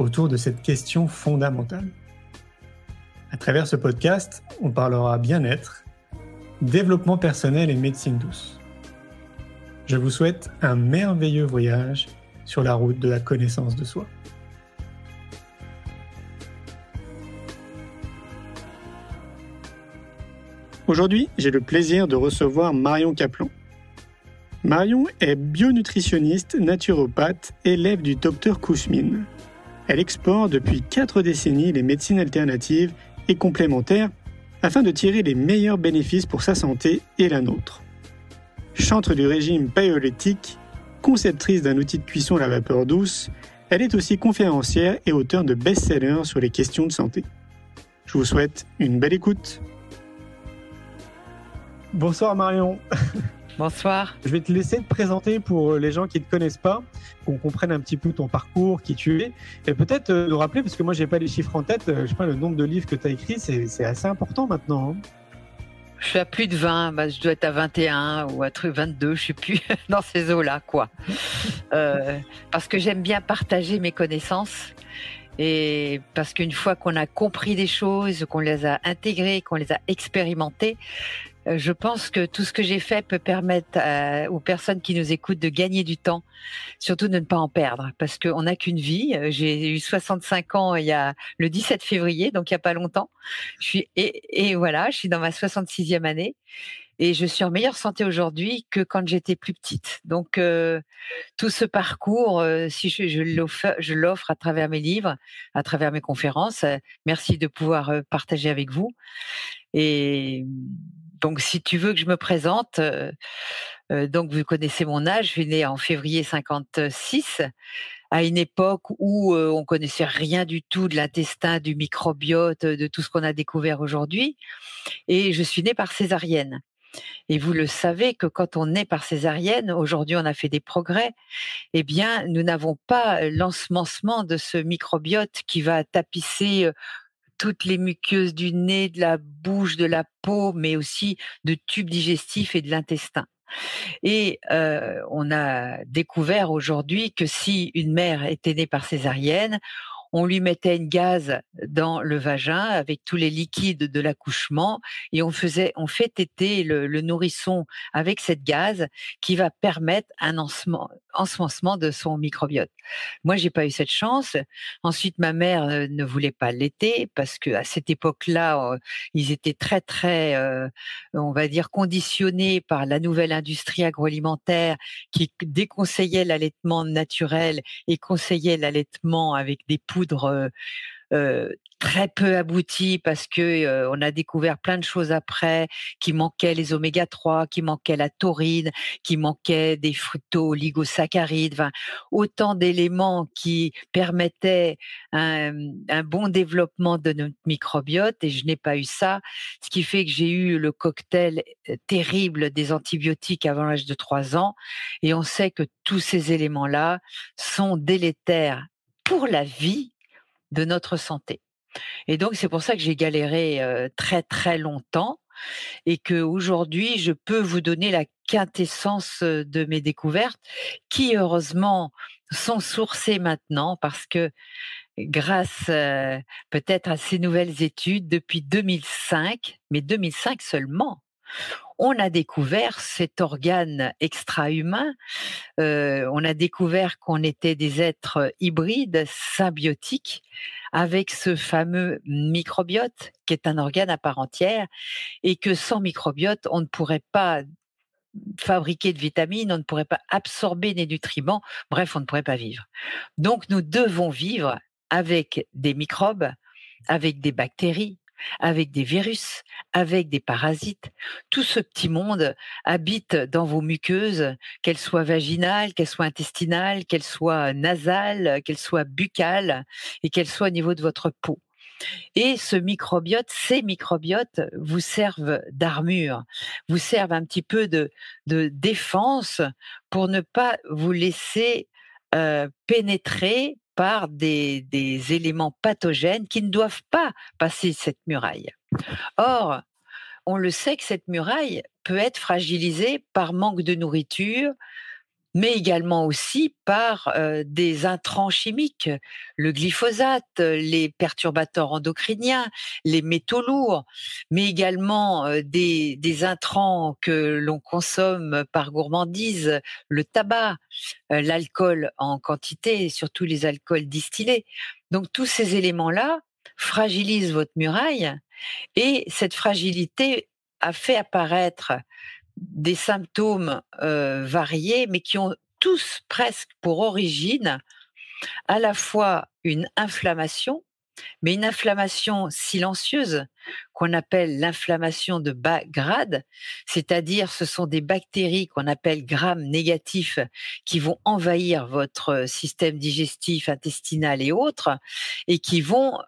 autour de cette question fondamentale. À travers ce podcast, on parlera bien-être, développement personnel et médecine douce. Je vous souhaite un merveilleux voyage sur la route de la connaissance de soi. Aujourd'hui, j'ai le plaisir de recevoir Marion Caplan. Marion est bionutritionniste, naturopathe, élève du docteur Kousmine. Elle explore depuis 4 décennies les médecines alternatives et complémentaires afin de tirer les meilleurs bénéfices pour sa santé et la nôtre. Chantre du régime paléolithique, conceptrice d'un outil de cuisson à la vapeur douce, elle est aussi conférencière et auteure de best-sellers sur les questions de santé. Je vous souhaite une belle écoute. Bonsoir Marion. Bonsoir. Je vais te laisser te présenter pour les gens qui ne te connaissent pas, qu'on comprenne un petit peu ton parcours, qui tu es, et peut-être euh, nous rappeler, parce que moi j'ai pas les chiffres en tête, euh, je sais pas le nombre de livres que tu as écrits, c'est assez important maintenant. Hein. Je suis à plus de 20, bah, je dois être à 21 ou à 22, je sais plus, dans ces eaux-là, quoi. Euh, parce que j'aime bien partager mes connaissances et parce qu'une fois qu'on a compris des choses, qu'on les a intégrées, qu'on les a expérimentées, euh, je pense que tout ce que j'ai fait peut permettre aux personnes qui nous écoutent de gagner du temps, surtout de ne pas en perdre, parce qu'on n'a qu'une vie. Euh, j'ai eu 65 ans il y a le 17 février, donc il y a pas longtemps. Je suis et, voilà, je suis dans ma 66e année et je suis en meilleure santé aujourd'hui que quand j'étais plus petite. Donc euh, tout ce parcours, euh, si je, l'offre à travers mes livres, à travers mes conférences. Euh, merci de pouvoir partager avec vous. Et donc si tu veux que je me présente, donc vous connaissez mon âge, je suis née en février 56 à une époque où on connaissait rien du tout de l'intestin, du microbiote, de tout ce qu'on a découvert aujourd'hui. Et je suis née par césarienne. Et vous le savez que quand on est par césarienne, aujourd'hui on a fait des progrès, eh bien nous n'avons pas l'ensemencement de ce microbiote qui va tapisser toutes les muqueuses du nez, de la bouche, de la peau, mais aussi de tubes digestifs et de l'intestin. Et on a découvert aujourd'hui que si une mère était née par césarienne, on lui mettait une gaz dans le vagin avec tous les liquides de l'accouchement et on faisait, on fait téter le, nourrisson avec cette gaz qui va permettre un ensemencement de son microbiote. Moi, j'ai pas eu cette chance. Ensuite, ma mère euh, ne voulait pas l'été parce que à cette époque-là, euh, ils étaient très très, euh, on va dire, conditionnés par la nouvelle industrie agroalimentaire qui déconseillait l'allaitement naturel et conseillait l'allaitement avec des très peu abouti parce que on a découvert plein de choses après, qui manquaient les oméga 3, qui manquait la taurine, qui manquait des fructo-oligosaccharides, autant d'éléments qui permettaient un, un, bon développement de notre microbiote et je n'ai pas eu ça, ce qui fait que j'ai eu le cocktail terrible des antibiotiques avant l'âge de 3 ans et on sait que tous ces éléments-là sont délétères pour la vie de notre santé. Et donc c'est pour ça que j'ai galéré très très longtemps et que aujourd'hui je peux vous donner la quintessence de mes découvertes qui heureusement sont sourcées maintenant parce que grâce peut-être à ces nouvelles études depuis 2005, mais 2005 seulement, on a découvert cet organe extra-humain, euh, on a découvert qu'on était des êtres hybrides, symbiotiques, avec ce fameux microbiote, qui est un organe à part entière, et que sans microbiote, on ne pourrait pas fabriquer de vitamines, on ne pourrait pas absorber des nutriments, bref, on ne pourrait pas vivre. Donc nous devons vivre avec des microbes, avec des bactéries, avec des virus, avec des parasites. Tout ce petit monde habite dans vos muqueuses, qu'elles soient vaginales, qu'elles soient intestinales, qu'elles soient nasales, qu'elles soient buccales et qu'elles soient au niveau de votre peau. Et ce microbiote, ces microbiotes vous servent d'armure, vous servent un petit peu de, défense pour ne pas vous laisser euh, pénétrer par des, éléments pathogènes qui ne doivent pas passer cette muraille. Or, on le sait que cette muraille peut être fragilisée par manque de nourriture, mais également aussi par des intrants chimiques, le glyphosate, les perturbateurs endocriniens, les métaux lourds, mais également des, des, intrants que l'on consomme par gourmandise, le tabac, l'alcool en quantité, et surtout les alcools distillés. Donc tous ces éléments-là fragilisent votre muraille et cette fragilité a fait apparaître des symptômes variés, mais qui ont tous presque pour origine à la fois une inflammation, mais une inflammation silencieuse qu'on appelle l'inflammation de bas grade, c'est-à-dire ce sont des bactéries qu'on appelle grammes négatifs qui vont envahir votre système digestif, intestinal et autres, et qui vont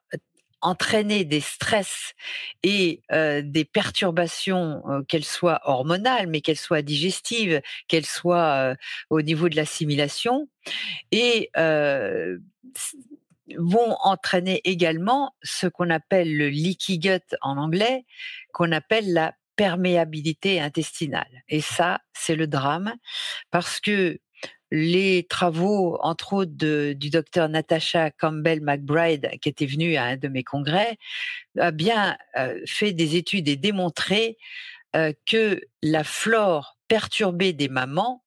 entraîner des stress et des perturbations, qu'elles soient hormonales, mais qu'elles soient digestives, qu'elles soient au niveau de l'assimilation, et vont entraîner également ce qu'on appelle le leaky gut en anglais, qu'on appelle la perméabilité intestinale. Et ça, c'est le drame, parce que les travaux, entre autres, du docteur Natasha Campbell McBride, qui était venue à un de mes congrès, a bien euh, fait des études et démontré euh, que la flore perturbée des mamans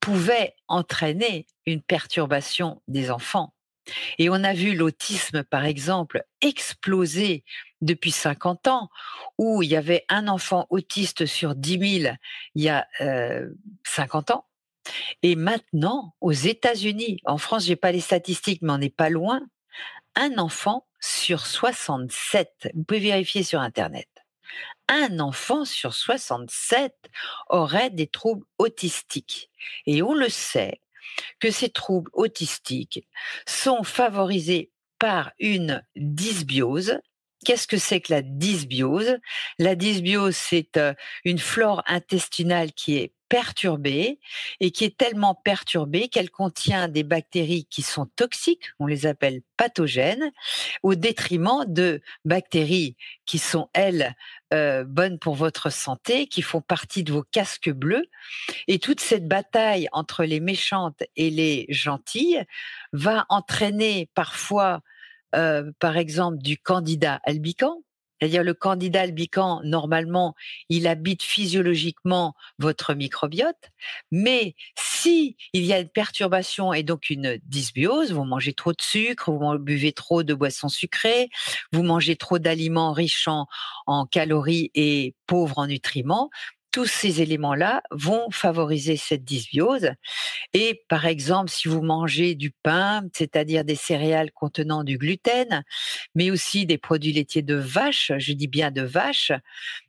pouvait entraîner une perturbation des enfants. Et on a vu l'autisme, par exemple, exploser depuis 50 ans, où il y avait un enfant autiste sur 10 000 il y a 50 euh, ans. Et maintenant, aux États-Unis, en France, j'ai pas les statistiques, mais on n'est pas loin, un enfant sur 67, vous pouvez vérifier sur Internet, un enfant sur 67 aurait des troubles autistiques. Et on le sait que ces troubles autistiques sont favorisés par une dysbiose, Qu'est-ce que c'est que la dysbiose? La dysbiose, c'est euh, une flore intestinale qui est perturbée et qui est tellement perturbée qu'elle contient des bactéries qui sont toxiques, on les appelle pathogènes, au détriment de bactéries qui sont, elles, euh, bonnes pour votre santé, qui font partie de vos casques bleus. Et toute cette bataille entre les méchantes et les gentilles va entraîner parfois, euh, par exemple, du candidat albican, c'est-à-dire le candidat albican, normalement, il habite physiologiquement votre microbiote, mais si il y a une perturbation et donc une dysbiose, vous mangez trop de sucre, vous buvez trop de boissons sucrées, vous mangez trop d'aliments riches en calories et pauvres en nutriments, tous ces éléments-là vont favoriser cette dysbiose. Et par exemple, si vous mangez du pain, c'est-à-dire des céréales contenant du gluten, mais aussi des produits laitiers de vache, je dis bien de vache,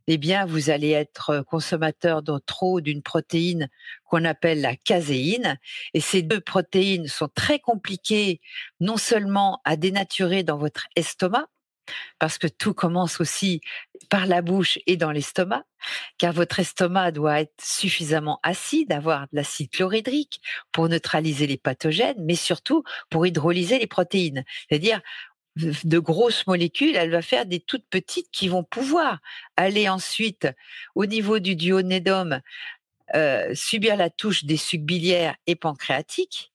eh bien, vous allez être consommateur de trop d'une protéine qu'on appelle la caséine. Et ces deux protéines sont très compliquées, non seulement à dénaturer dans votre estomac, parce que tout commence aussi par la bouche et dans l'estomac, car votre estomac doit être suffisamment acide, avoir de l'acide chlorhydrique pour neutraliser les pathogènes, mais surtout pour hydrolyser les protéines. C'est-à-dire, de grosses molécules, elle va faire des toutes petites qui vont pouvoir aller ensuite au niveau du duodénum, euh, subir la touche des sucs biliaires et pancréatiques,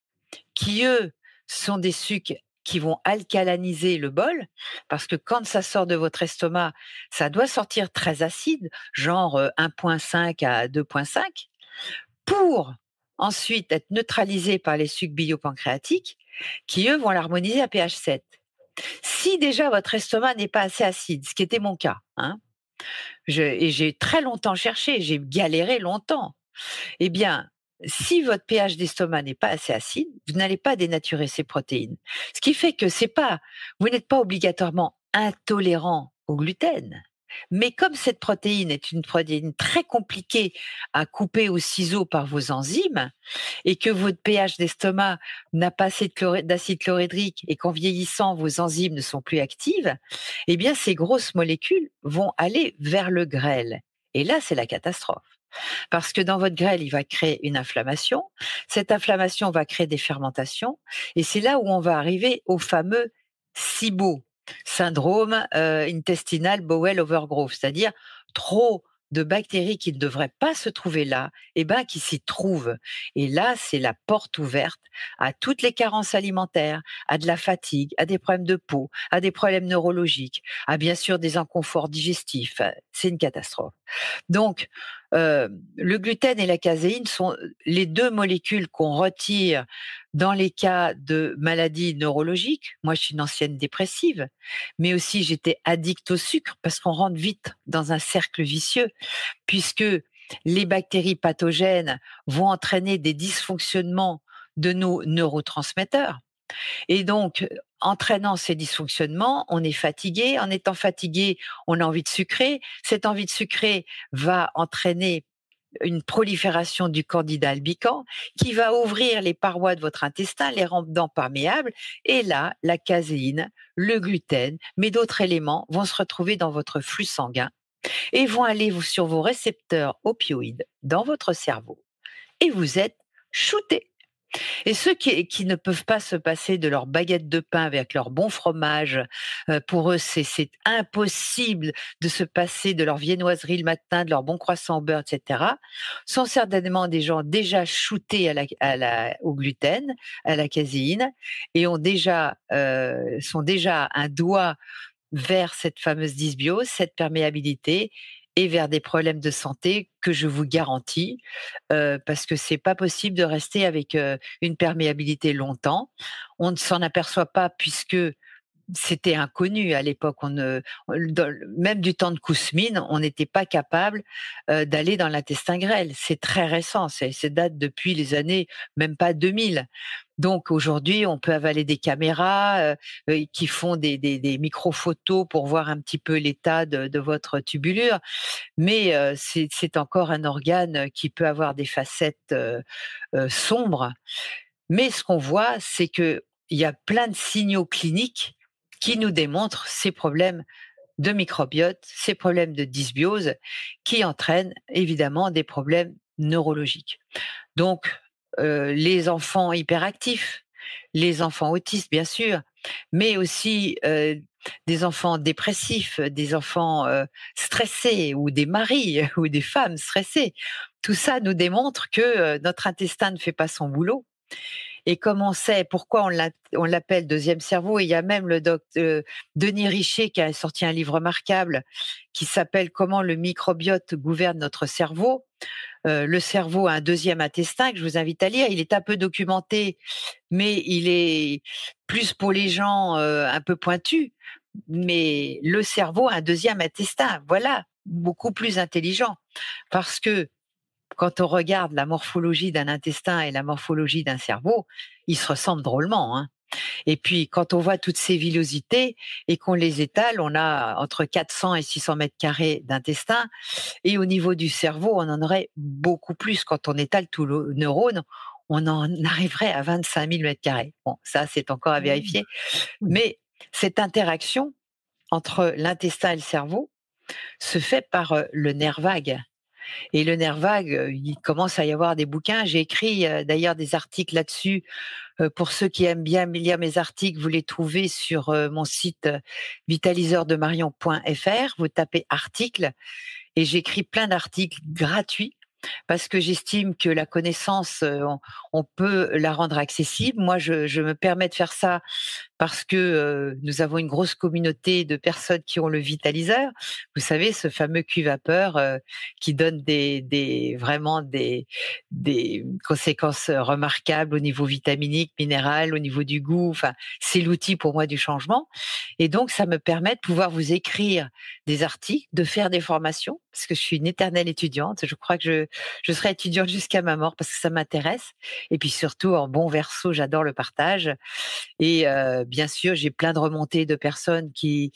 qui eux sont des sucs qui vont alcalaniser le bol, parce que quand ça sort de votre estomac, ça doit sortir très acide, genre 1.5 à 2.5, pour ensuite être neutralisé par les sucs biopancréatiques, qui eux vont l'harmoniser à pH 7. Si déjà votre estomac n'est pas assez acide, ce qui était mon cas, hein, et j'ai très longtemps cherché, j'ai galéré longtemps, eh bien, si votre pH d'estomac n'est pas assez acide, vous n'allez pas dénaturer ces protéines. Ce qui fait que c'est pas, vous n'êtes pas obligatoirement intolérant au gluten. Mais comme cette protéine est une protéine très compliquée à couper au ciseau par vos enzymes et que votre pH d'estomac n'a pas assez d'acide chlorhydrique et qu'en vieillissant vos enzymes ne sont plus actives, eh bien ces grosses molécules vont aller vers le grêle. Et là, c'est la catastrophe. Parce que dans votre grêle, il va créer une inflammation. Cette inflammation va créer des fermentations. Et c'est là où on va arriver au fameux SIBO, syndrome euh, intestinal bowel overgrowth, c'est-à-dire trop de bactéries qui ne devraient pas se trouver là, et eh ben qui s'y trouvent. Et là, c'est la porte ouverte à toutes les carences alimentaires, à de la fatigue, à des problèmes de peau, à des problèmes neurologiques, à bien sûr des inconforts digestifs. C'est une catastrophe. Donc, euh, le gluten et la caséine sont les deux molécules qu'on retire dans les cas de maladies neurologiques. Moi, je suis une ancienne dépressive, mais aussi j'étais addict au sucre parce qu'on rentre vite dans un cercle vicieux, puisque les bactéries pathogènes vont entraîner des dysfonctionnements de nos neurotransmetteurs. Et donc, entraînant ces dysfonctionnements, on est fatigué. En étant fatigué, on a envie de sucrer. Cette envie de sucrer va entraîner une prolifération du candida albicans qui va ouvrir les parois de votre intestin, les rendant perméables. Et là, la caséine, le gluten, mais d'autres éléments vont se retrouver dans votre flux sanguin et vont aller sur vos récepteurs opioïdes dans votre cerveau. Et vous êtes shooté. Et ceux qui, ne peuvent pas se passer de leur baguette de pain avec leur bon fromage, euh, pour eux, c'est impossible de se passer de leur viennoiserie le matin, de leur bon croissant au beurre, etc., sont certainement des gens déjà shootés au gluten, à la caséine, et ont déjà, euh, sont déjà un doigt vers cette fameuse dysbiose, cette perméabilité, et vers des problèmes de santé que je vous garantis, parce que c'est pas possible de rester avec une perméabilité longtemps. On ne s'en aperçoit pas puisque c'était inconnu à l'époque. Même du temps de Kousmine, on n'était pas capable euh, d'aller dans l'intestin grêle. C'est très récent, c'est date depuis les années même pas 2000. Donc aujourd'hui, on peut avaler des caméras euh, euh, qui font des, des, micro-photos pour voir un petit peu l'état de, votre tubulure, mais c'est encore un organe qui peut avoir des facettes sombres. Mais ce qu'on voit, c'est que il y a plein de signaux cliniques qui nous démontre ces problèmes de microbiote, ces problèmes de dysbiose qui entraînent évidemment des problèmes neurologiques. Donc, euh, les enfants hyperactifs, les enfants autistes, bien sûr, mais aussi euh, des enfants dépressifs, des enfants euh, stressés ou des maris ou des femmes stressées. Tout ça nous démontre que notre intestin ne fait pas son boulot et comme on sait pourquoi on l'appelle deuxième cerveau, il y a même le docteur Denis Richer qui a sorti un livre remarquable qui s'appelle Comment le microbiote gouverne notre cerveau. Euh, le cerveau a un deuxième intestin que je vous invite à lire. Il est un peu documenté, mais il est plus pour les gens euh, un peu pointus. Mais le cerveau a un deuxième intestin, voilà, beaucoup plus intelligent, parce que quand on regarde la morphologie d'un intestin et la morphologie d'un cerveau, ils se ressemblent drôlement. Hein. Et puis, quand on voit toutes ces villosités et qu'on les étale, on a entre 400 et 600 mètres carrés d'intestin. Et au niveau du cerveau, on en aurait beaucoup plus. Quand on étale tout le neurone, on en arriverait à 25 000 mètres carrés. Bon, ça, c'est encore à vérifier. Mmh. Mais cette interaction entre l'intestin et le cerveau se fait par euh, le nerf vague. Et le nerf vague, euh, il commence à y avoir des bouquins. J'ai écrit euh, d'ailleurs des articles là-dessus. Euh, pour ceux qui aiment bien lire mes articles, vous les trouvez sur mon site vitaliseurdemarion.fr. Vous tapez articles et j'écris plein d'articles gratuits parce que j'estime que la connaissance, on, peut la rendre accessible. Moi, je, je, me permets de faire ça parce que nous avons une grosse communauté de personnes qui ont le vitaliseur. Vous savez, ce fameux cuve vapeur qui donne des, des vraiment des, des conséquences remarquables au niveau vitaminique, minéral, au niveau du goût. Enfin, c'est l'outil pour moi du changement. Et donc, ça me permet de pouvoir vous écrire des articles, de faire des formations, parce que je suis une éternelle étudiante. Je crois que je, je serai étudiante jusqu'à ma mort parce que ça m'intéresse. Et puis surtout, en bon verso, j'adore le partage. Et bien sûr, j'ai plein de remontées de personnes qui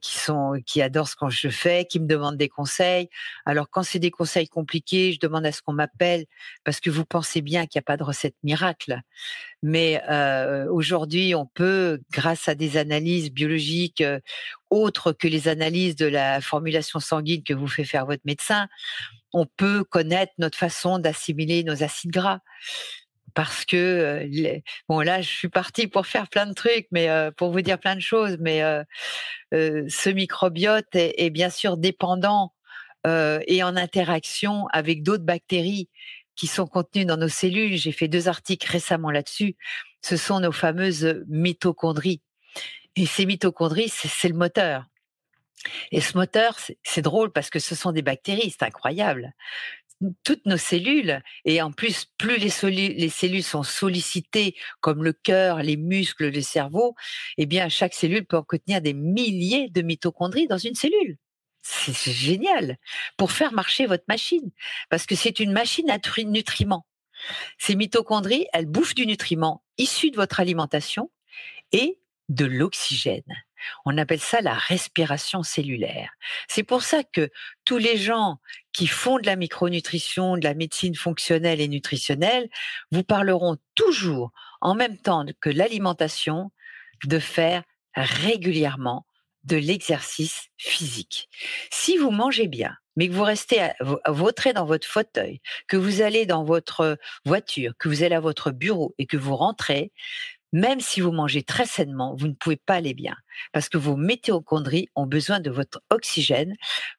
qui sont qui adorent ce que je fais, qui me demandent des conseils. Alors quand c'est des conseils compliqués, je demande à ce qu'on m'appelle parce que vous pensez bien qu'il n'y a pas de recette miracle. Mais euh, aujourd'hui, on peut, grâce à des analyses biologiques euh, autres que les analyses de la formulation sanguine que vous fait faire votre médecin, on peut connaître notre façon d'assimiler nos acides gras parce que bon là je suis partie pour faire plein de trucs mais pour vous dire plein de choses mais ce microbiote est, bien sûr dépendant et en interaction avec d'autres bactéries qui sont contenues dans nos cellules. J'ai fait deux articles récemment là-dessus. Ce sont nos fameuses mitochondries. Et ces mitochondries c'est le moteur. Et ce moteur, c'est drôle parce que ce sont des bactéries, c'est incroyable toutes nos cellules, et en plus, plus les, les, cellules sont sollicitées, comme le cœur, les muscles, le cerveau, eh bien, chaque cellule peut en contenir des milliers de mitochondries dans une cellule. C'est génial pour faire marcher votre machine, parce que c'est une machine à nutriments. Ces mitochondries, elles bouffent du nutriment issu de votre alimentation et de l'oxygène. On appelle ça la respiration cellulaire. C'est pour ça que tous les gens qui font de la micronutrition, de la médecine fonctionnelle et nutritionnelle, vous parleront toujours en même temps que l'alimentation de faire régulièrement de l'exercice physique. Si vous mangez bien, mais que vous restez à, dans votre fauteuil, que vous allez dans votre voiture, que vous allez à votre bureau et que vous rentrez, même si vous mangez très sainement, vous ne pouvez pas aller bien parce que vos mitochondries ont besoin de votre oxygène,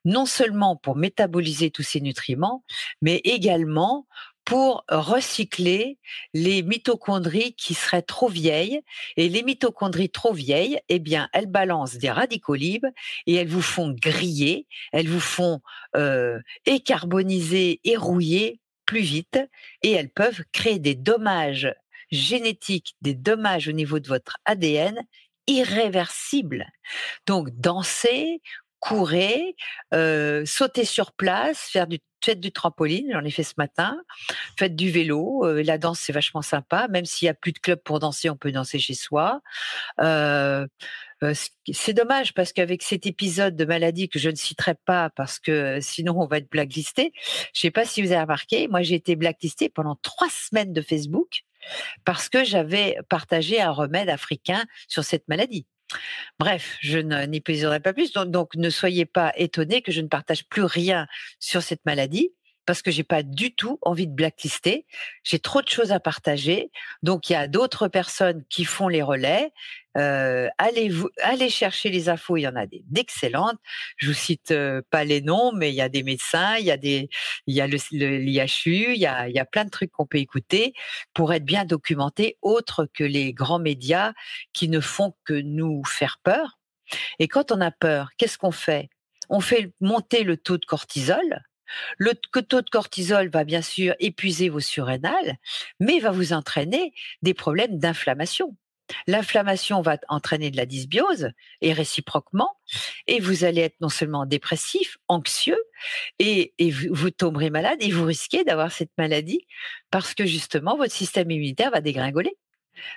non seulement pour métaboliser tous ces nutriments, mais également pour recycler les mitochondries qui seraient trop vieilles. Et les mitochondries trop vieilles, eh bien, elles balancent des radicaux libres et elles vous font griller, elles vous font euh, écarboniser et rouiller plus vite et elles peuvent créer des dommages génétique des dommages au niveau de votre ADN irréversibles. Donc, danser, courir, euh, sauter sur place, faire du faites du trampoline, j'en ai fait ce matin, faites du vélo, euh, la danse c'est vachement sympa, même s'il y a plus de club pour danser, on peut danser chez soi. Euh, euh, c'est dommage parce qu'avec cet épisode de maladie que je ne citerai pas parce que sinon on va être blacklisté. Je sais pas si vous avez remarqué, moi j'ai été blacklisté pendant trois semaines de Facebook parce que j'avais partagé un remède africain sur cette maladie. Bref, je n'y préciserai pas plus. Donc, ne soyez pas étonnés que je ne partage plus rien sur cette maladie parce que j'ai pas du tout envie de blacklister. J'ai trop de choses à partager. Donc il y a d'autres personnes qui font les relais. Euh, allez vous allez chercher les infos. Il y en a des d'excellentes. Je vous cite euh, pas les noms, mais il y a des médecins, il y a des il y a le, l'IHU, il y a il y a plein de trucs qu'on peut écouter pour être bien documenté, autre que les grands médias qui ne font que nous faire peur. Et quand on a peur, qu'est-ce qu'on fait? On fait monter le taux de cortisol le taux de cortisol va bien sûr épuiser vos surrénales, mais va vous entraîner des problèmes d'inflammation. L'inflammation va entraîner de la dysbiose et réciproquement, et vous allez être non seulement dépressif, anxieux, et, vous, tomberez malade et vous risquez d'avoir cette maladie parce que justement votre système immunitaire va dégringoler.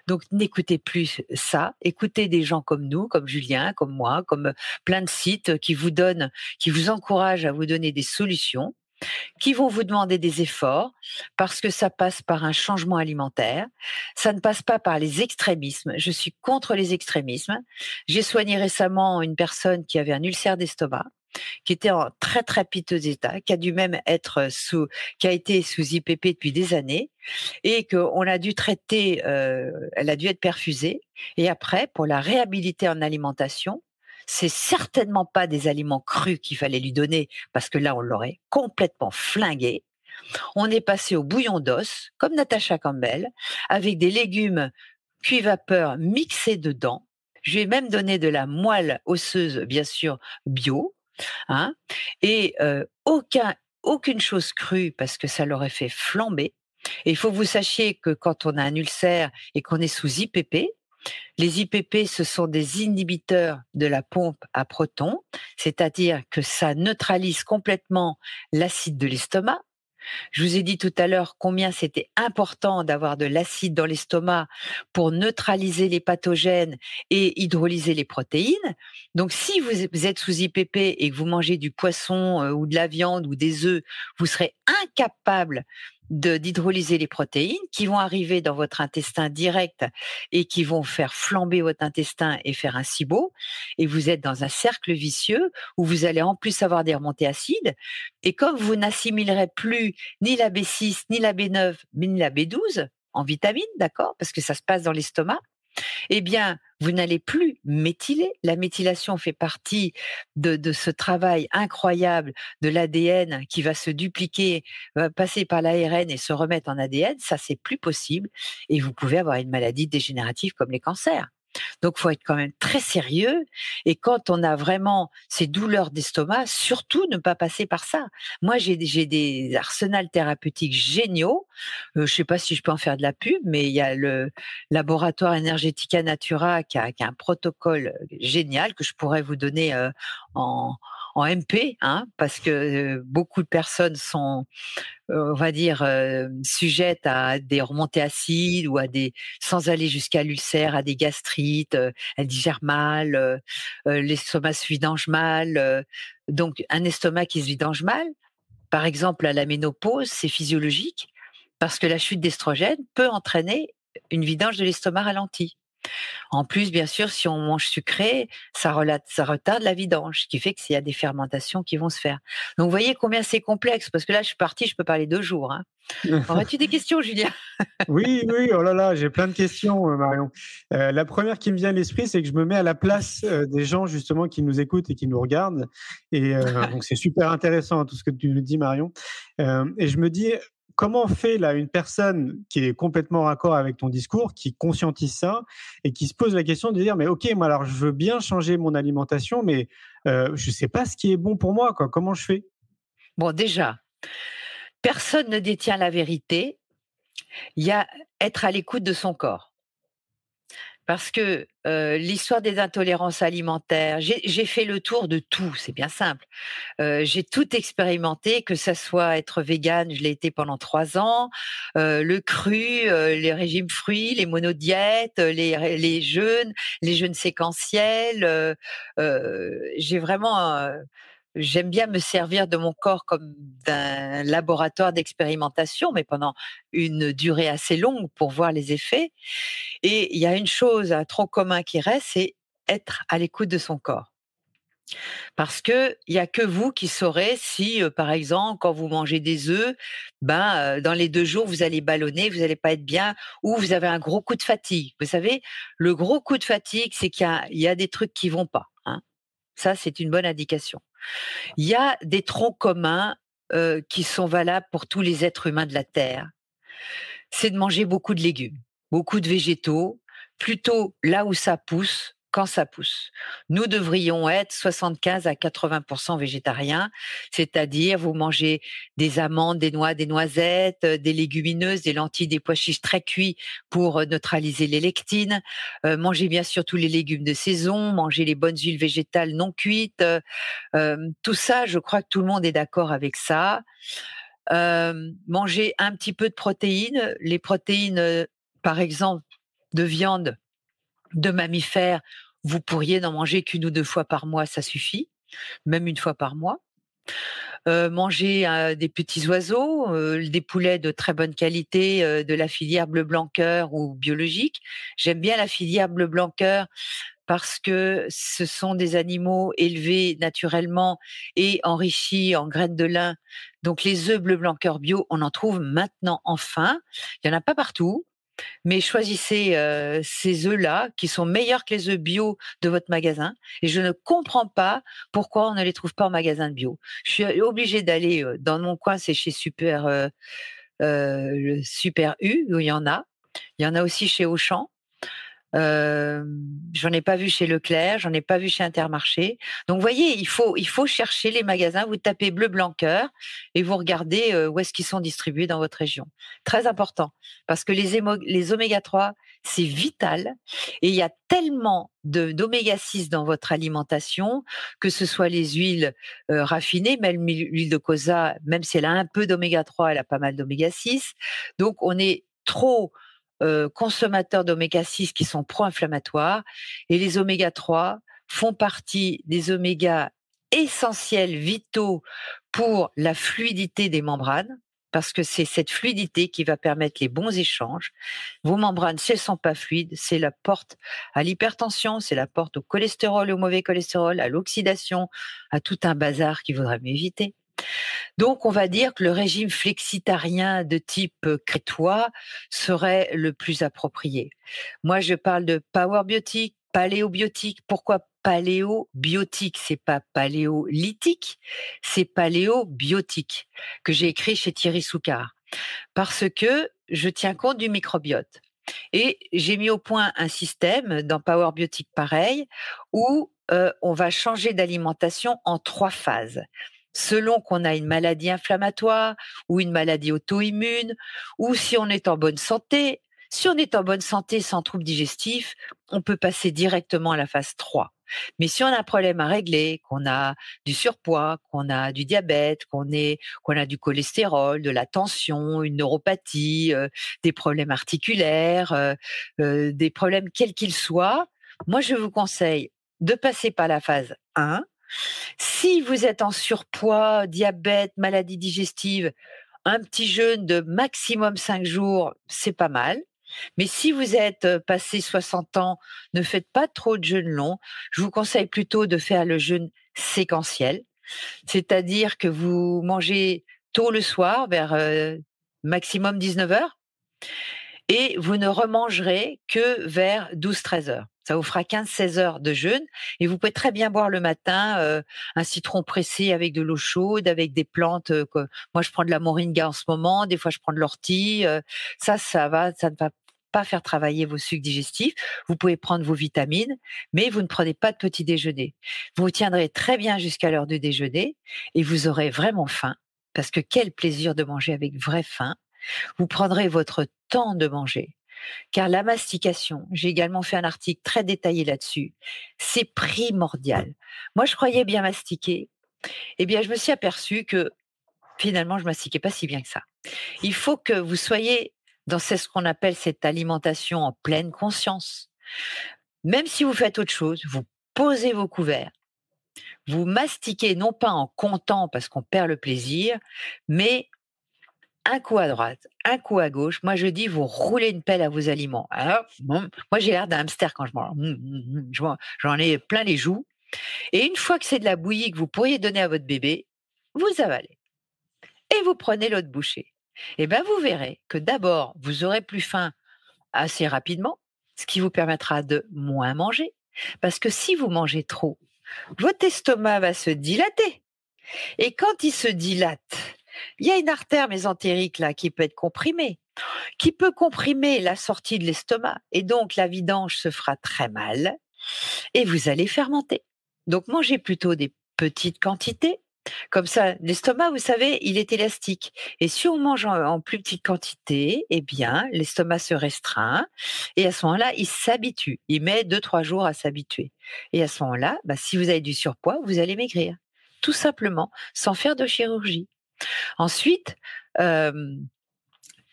Donc n'écoutez plus ça, écoutez des gens comme nous, comme Julien, comme moi, comme plein de sites qui vous donnent, qui vous encouragent à vous donner des solutions qui vont vous demander des efforts parce que ça passe par un changement alimentaire, ça ne passe pas par les extrémismes. Je suis contre les extrémismes. J'ai soigné récemment une personne qui avait un ulcère d'estomac qui était en très très piteux état, qui a dû même être sous, qui a été sous IPP depuis des années, et qu'on a dû traiter, euh, elle a dû être perfusée, et après pour la réhabiliter en alimentation, c'est certainement pas des aliments crus qu'il fallait lui donner, parce que là on l'aurait complètement flingué. On est passé au bouillon d'os, comme Natacha Campbell, avec des légumes cuits vapeur mixés dedans. Je lui ai même donné de la moelle osseuse, bien sûr, bio, Hein et aucun, aucune chose crue parce que ça l'aurait fait flamber. Il faut que vous sachiez que quand on a un ulcère et qu'on est sous IPP, les IPP, ce sont des inhibiteurs de la pompe à protons, c'est-à-dire que ça neutralise complètement l'acide de l'estomac. Je vous ai dit tout à l'heure combien c'était important d'avoir de l'acide dans l'estomac pour neutraliser les pathogènes et hydrolyser les protéines. Donc, si vous êtes sous IPP et que vous mangez du poisson euh, ou de la viande ou des œufs, vous serez incapable d'hydrolyser les protéines qui vont arriver dans votre intestin direct et qui vont faire flamber votre intestin et faire un SIBO. Et vous êtes dans un cercle vicieux où vous allez en plus avoir des remontées acides. Et comme vous n'assimilerez plus ni la B6, ni la B9, ni la B12 en vitamines, d'accord, parce que ça se passe dans l'estomac, eh bien, vous n'allez plus méthyler. La méthylation fait partie de, ce travail incroyable de l'ADN qui va se dupliquer, passer par l'ARN et se remettre en ADN. Ça, c'est plus possible. Et vous pouvez avoir une maladie dégénérative comme les cancers. Donc, faut être quand même très sérieux. Et quand on a vraiment ces douleurs d'estomac, surtout ne pas passer par ça. Moi, j'ai des arsenals thérapeutiques géniaux. Euh, je sais pas si je peux en faire de la pub, mais il y a le laboratoire Energetica Natura qui a, un protocole génial que je pourrais vous donner euh, en, MP, hein, parce que beaucoup de personnes sont, on va dire, sujettes à des remontées acides ou à des, sans aller jusqu'à l'ulcère, à des gastrites, elles digèrent mal, l'estomac se vidange mal. donc, un estomac qui se vidange mal, par exemple à la ménopause, c'est physiologique parce que la chute d'estrogène peut entraîner une vidange de l'estomac ralenti. En plus, bien sûr, si on mange sucré, ça, retarde la vidange, ce qui fait qu'il y a des fermentations qui vont se faire. Donc, vous voyez combien c'est complexe, parce que là, je suis partie, je peux parler deux jours. Hein. Aurais-tu des questions, Julien Oui, oui, oh là là, j'ai plein de questions, euh, Marion. Euh, la première qui me vient à l'esprit, c'est que je me mets à la place euh, des gens justement qui nous écoutent et qui nous regardent. Et donc, c'est super intéressant tout ce que tu nous dis, Marion. et je me dis, comment fait là une personne qui est complètement raccord avec ton discours, qui conscientise ça et qui se pose la question de dire mais ok moi alors je veux bien changer mon alimentation mais euh, je sais pas ce qui est bon pour moi quoi. Comment je fais? Bon déjà, personne ne détient la vérité. Il y a être à l'écoute de son corps parce que l'histoire des intolérances alimentaires, j'ai fait le tour de tout, c'est bien simple. j'ai tout expérimenté, que ça soit être végane, je l'ai été pendant trois ans, le cru, les régimes fruits, les monodiètes, les, les jeûnes, les jeûnes séquentiels. j'ai vraiment j'aime bien me servir de mon corps comme d'un laboratoire d'expérimentation, mais pendant une durée assez longue pour voir les effets. Et il y a une chose, un tronc commun qui reste, c'est être à l'écoute de son corps. Parce que il y a que vous qui saurez si, euh, par exemple, quand vous mangez des œufs, ben euh, dans les deux jours vous allez ballonner, vous n'allez pas être bien, ou vous avez un gros coup de fatigue. Vous savez, le gros coup de fatigue, c'est qu'il y, a, des trucs qui vont pas. Ça, c'est une bonne indication. Il y a des troncs communs qui sont valables pour tous les êtres humains de la Terre. C'est de manger beaucoup de légumes, beaucoup de végétaux, plutôt là où ça pousse, quand ça pousse. Nous devrions être 75 à 80% végétariens, c'est-à-dire vous mangez des amandes, des noix, des noisettes, euh, des légumineuses, des lentilles, des pois chiches très cuits pour euh, neutraliser les lectines. Euh, mangez bien sûr tous les légumes de saison, mangez les bonnes huiles végétales non cuites. tout ça, je crois que tout le monde est d'accord avec ça. mangez un petit peu de protéines. Les protéines, par exemple, de viande, de mammifères, vous pourriez n'en manger qu'une ou deux fois par mois, ça suffit, même une fois par mois. Euh, manger euh, des petits oiseaux, euh, des poulets de très bonne qualité, de la filière bleu blanc cœur ou biologique. J'aime bien la filière bleu blanc cœur parce que ce sont des animaux élevés naturellement et enrichis en graines de lin. Donc les œufs bleu blanc cœur bio, on en trouve maintenant enfin. Il y en a pas partout mais choisissez ces œufs-là qui sont meilleurs que les œufs bio de votre magasin. Et je ne comprends pas pourquoi on ne les trouve pas en magasin de bio. Je suis obligée d'aller dans mon coin, c'est chez Super, Super U où il y en a. Il y en a aussi chez Auchan. J'en ai pas vu chez Leclerc, j'en ai pas vu chez Intermarché. Donc, vous voyez, il faut, il faut chercher les magasins. Vous tapez bleu blanc cœur et vous regardez euh, où est-ce qu'ils sont distribués dans votre région. Très important parce que les, les oméga 3, c'est vital et il y a tellement de d'oméga 6 dans votre alimentation, que ce soit les huiles euh, raffinées, même l'huile de colza, même si elle a un peu d'oméga 3, elle a pas mal d'oméga 6. Donc, on est trop euh, consommateurs d'oméga 6 qui sont pro-inflammatoires et les oméga 3 font partie des oméga essentiels, vitaux pour la fluidité des membranes parce que c'est cette fluidité qui va permettre les bons échanges. Vos membranes, si elles sont pas fluides, c'est la porte à l'hypertension, c'est la porte au cholestérol, au mauvais cholestérol, à l'oxydation, à tout un bazar qu'il vaudrait éviter. Donc, on va dire que le régime flexitarien de type crétois serait le plus approprié. Moi, je parle de power biotique, paléobiotique. Pourquoi paléobiotique? C'est pas paléolithique, c'est paléobiotique que j'ai écrit chez Thierry Soucard. Parce que je tiens compte du microbiote. Et j'ai mis au point un système dans Power Biotique pareil où euh, on va changer d'alimentation en trois phases selon qu'on a une maladie inflammatoire ou une maladie auto-immune, ou si on est en bonne santé. Si on est en bonne santé sans trouble digestif, on peut passer directement à la phase 3. Mais si on a un problème à régler, qu'on a du surpoids, qu'on a du diabète, qu'on qu'on a du cholestérol, de la tension, une neuropathie, euh, des problèmes articulaires, euh, euh, des problèmes quels qu'ils soient, moi je vous conseille de passer par la phase 1 si vous êtes en surpoids, diabète, maladie digestive, un petit jeûne de maximum 5 jours, c'est pas mal. Mais si vous êtes euh, passé 60 ans, ne faites pas trop de jeûne long. Je vous conseille plutôt de faire le jeûne séquentiel, c'est-à-dire que vous mangez tôt le soir, vers euh, maximum 19 heures, et vous ne remangerez que vers 12-13 heures. Ça vous fera 15-16 heures de jeûne et vous pouvez très bien boire le matin euh, un citron pressé avec de l'eau chaude, avec des plantes. Euh, moi, je prends de la moringa en ce moment. Des fois, je prends de l'ortie. Euh, ça, ça va, ça ne va pas faire travailler vos sucs digestifs. Vous pouvez prendre vos vitamines, mais vous ne prenez pas de petit déjeuner. Vous vous tiendrez très bien jusqu'à l'heure de déjeuner et vous aurez vraiment faim parce que quel plaisir de manger avec vraie faim. Vous prendrez votre temps de manger. Car la mastication, j'ai également fait un article très détaillé là-dessus, c'est primordial. Moi, je croyais bien mastiquer. Eh bien, je me suis aperçu que finalement, je mastiquais pas si bien que ça. Il faut que vous soyez dans ce qu'on appelle cette alimentation en pleine conscience. Même si vous faites autre chose, vous posez vos couverts, vous mastiquez non pas en comptant parce qu'on perd le plaisir, mais un coup à droite, un coup à gauche. Moi, je dis, vous roulez une pelle à vos aliments. Alors, moi, j'ai l'air d'un hamster quand je mange. Hum, hum, hum, j'en ai plein les joues. Et une fois que c'est de la bouillie que vous pourriez donner à votre bébé, vous avalez. Et vous prenez l'autre bouchée. Et eh bien, vous verrez que d'abord, vous aurez plus faim assez rapidement, ce qui vous permettra de moins manger. Parce que si vous mangez trop, votre estomac va se dilater. Et quand il se dilate, il y a une artère mésentérique qui peut être comprimée, qui peut comprimer la sortie de l'estomac et donc la vidange se fera très mal et vous allez fermenter. Donc mangez plutôt des petites quantités. Comme ça, l'estomac, vous savez, il est élastique. Et si on mange en, plus petite quantité, eh bien, l'estomac se restreint. Et à ce moment-là, il s'habitue. Il met deux, trois jours à s'habituer. Et à ce moment-là, bah, si vous avez du surpoids, vous allez maigrir. Tout simplement, sans faire de chirurgie. Ensuite,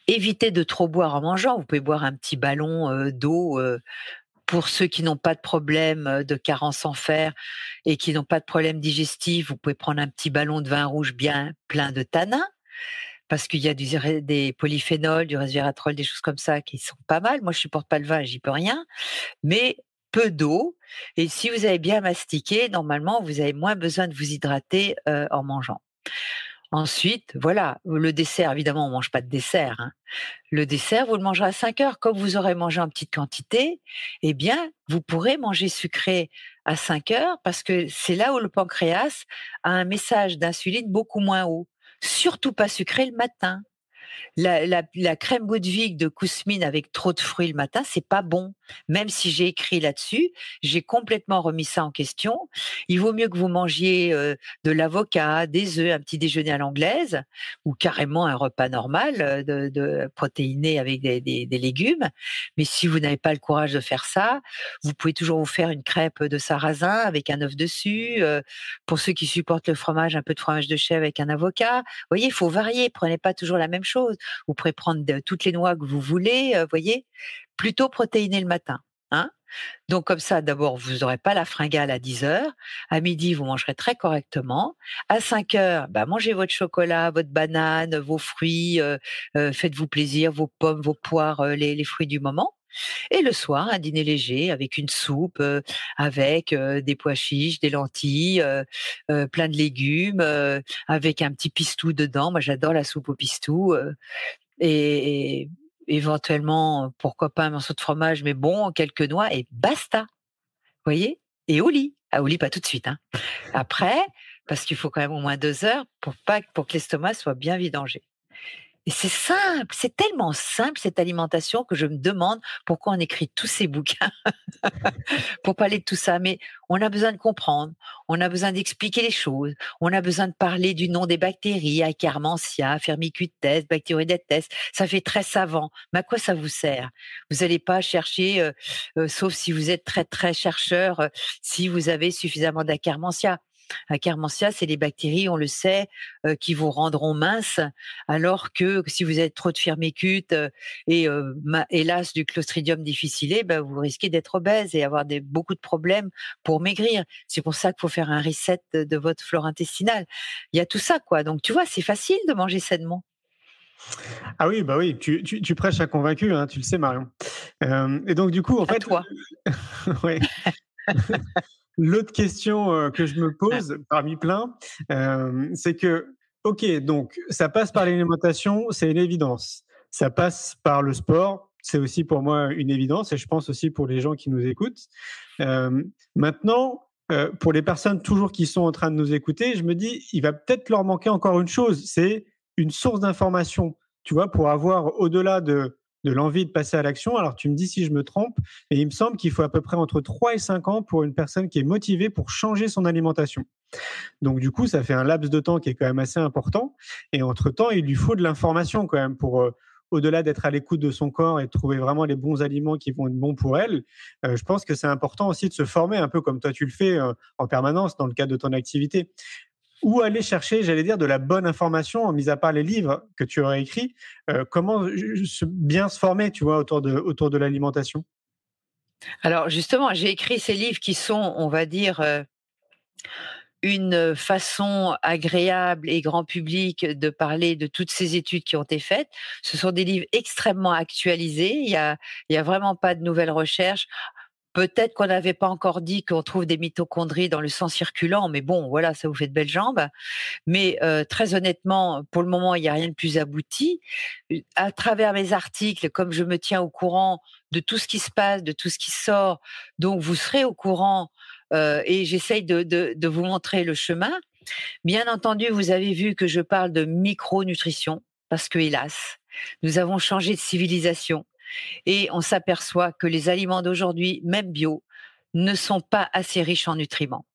évitez de trop boire en mangeant. Vous pouvez boire un petit ballon d'eau pour ceux qui n'ont pas de problème de carence en fer et qui n'ont pas de problème digestif, vous pouvez prendre un petit ballon de vin rouge bien plein de tanins, parce qu'il y a des polyphénols, du resveratrol, des choses comme ça qui sont pas mal. Moi, je supporte pas le vin, j'y peux rien, mais peu d'eau. Et si vous avez bien mastiqué, normalement, vous avez moins besoin de vous hydrater en mangeant. Ensuite, voilà, le dessert, évidemment, on mange pas de dessert. Hein. Le dessert, vous le mangerez à 5 heures. Comme vous aurez mangé en petite quantité, eh bien, vous pourrez manger sucré à 5 heures parce que c'est là où le pancréas a un message d'insuline beaucoup moins haut. Surtout pas sucré le matin. La, crème Goudvig de Kousmine avec trop de fruits le matin, c'est pas bon. Même si j'ai écrit là-dessus, j'ai complètement remis ça en question. Il vaut mieux que vous mangiez euh, de l'avocat, des œufs, un petit déjeuner à l'anglaise, ou carrément un repas normal euh, de, de protéiné avec des, légumes. Mais si vous n'avez pas le courage de faire ça, vous pouvez toujours vous faire une crêpe de sarrasin avec un œuf dessus. Euh, pour ceux qui supportent le fromage, un peu de fromage de chèvre avec un avocat. Vous voyez, il faut varier. Prenez pas toujours la même chose. Vous pouvez prendre toutes les noix que vous voulez, vous voyez, plutôt protéiner le matin. Hein donc comme ça, d'abord, vous n'aurez pas la fringale à 10 heures. À midi, vous mangerez très correctement. À 5 heures, bah, mangez votre chocolat, votre banane, vos fruits, euh, euh, faites-vous plaisir, vos pommes, vos poires, euh, les, fruits du moment. Et le soir, un dîner léger avec une soupe, avec des pois chiches, des lentilles, plein de légumes, avec un petit pistou dedans. Moi, j'adore la soupe au pistou. et, et éventuellement, pourquoi pas un morceau de fromage, mais bon, quelques noix et basta. Vous voyez? Et au lit. Ah, au lit, pas tout de suite. Hein. Après, parce qu'il faut quand même au moins deux heures pour pas pour que l'estomac soit bien vidangé. Et c'est simple, c'est tellement simple cette alimentation que je me demande pourquoi on écrit tous ces bouquins pour parler de tout ça. Mais on a besoin de comprendre, on a besoin d'expliquer les choses, on a besoin de parler du nom des bactéries, Akkermansia, Firmicutes, Bacteroidetes. Ça fait très savant. Mais à quoi ça vous sert? Vous n'allez pas chercher, euh, euh, sauf si vous êtes très très chercheur, euh, si vous avez suffisamment d'Akkermansia. Akkermansia, c'est les bactéries, on le sait, euh, qui vous rendront mince, alors que si vous avez trop de firmicutes euh, et euh, hélas du Clostridium difficile, ben, vous risquez d'être obèse et avoir des, beaucoup de problèmes pour maigrir. C'est pour ça qu'il faut faire un reset de, votre flore intestinale. Il y a tout ça, quoi. Donc tu vois, c'est facile de manger sainement. Ah oui, bah oui, tu, tu, prêches à convaincu, hein, tu le sais, Marion. et donc, du coup, en fait. Toi. oui. L'autre question euh, que je me pose, parmi plein, euh, c'est que, ok, donc ça passe par l'alimentation, c'est une évidence. Ça passe par le sport, c'est aussi pour moi une évidence, et je pense aussi pour les gens qui nous écoutent. Euh, maintenant, euh, pour les personnes toujours qui sont en train de nous écouter, je me dis, il va peut-être leur manquer encore une chose, c'est une source d'information. Tu vois, pour avoir au-delà de de l'envie de passer à l'action. Alors tu me dis si je me trompe, et il me semble qu'il faut à peu près entre 3 et 5 ans pour une personne qui est motivée pour changer son alimentation. Donc du coup, ça fait un laps de temps qui est quand même assez important. Et entre-temps, il lui faut de l'information quand même pour... Euh, au-delà d'être à l'écoute de son corps et de trouver vraiment les bons aliments qui vont être bons pour elle, euh, je pense que c'est important aussi de se former un peu comme toi tu le fais euh, en permanence dans le cadre de ton activité où aller chercher, j'allais dire, de la bonne information, mis à part les livres que tu aurais écrits, euh, comment bien se former, tu vois, autour de, autour de l'alimentation? Alors justement, j'ai écrit ces livres qui sont, on va dire, euh, une façon agréable et grand public de parler de toutes ces études qui ont été faites. Ce sont des livres extrêmement actualisés. Il y a, y a vraiment pas de nouvelles recherches. Peut-être qu'on n'avait pas encore dit qu'on trouve des mitochondries dans le sang circulant, mais bon, voilà, ça vous fait de belles jambes. Mais euh, très honnêtement, pour le moment, il n'y a rien de plus abouti. À travers mes articles, comme je me tiens au courant de tout ce qui se passe, de tout ce qui sort, donc vous serez au courant euh, et j'essaye de, vous montrer le chemin. Bien entendu, vous avez vu que je parle de micronutrition parce que hélas, nous avons changé de civilisation et on s'aperçoit que les aliments d'aujourd'hui, même bio, ne sont pas assez riches en nutriments.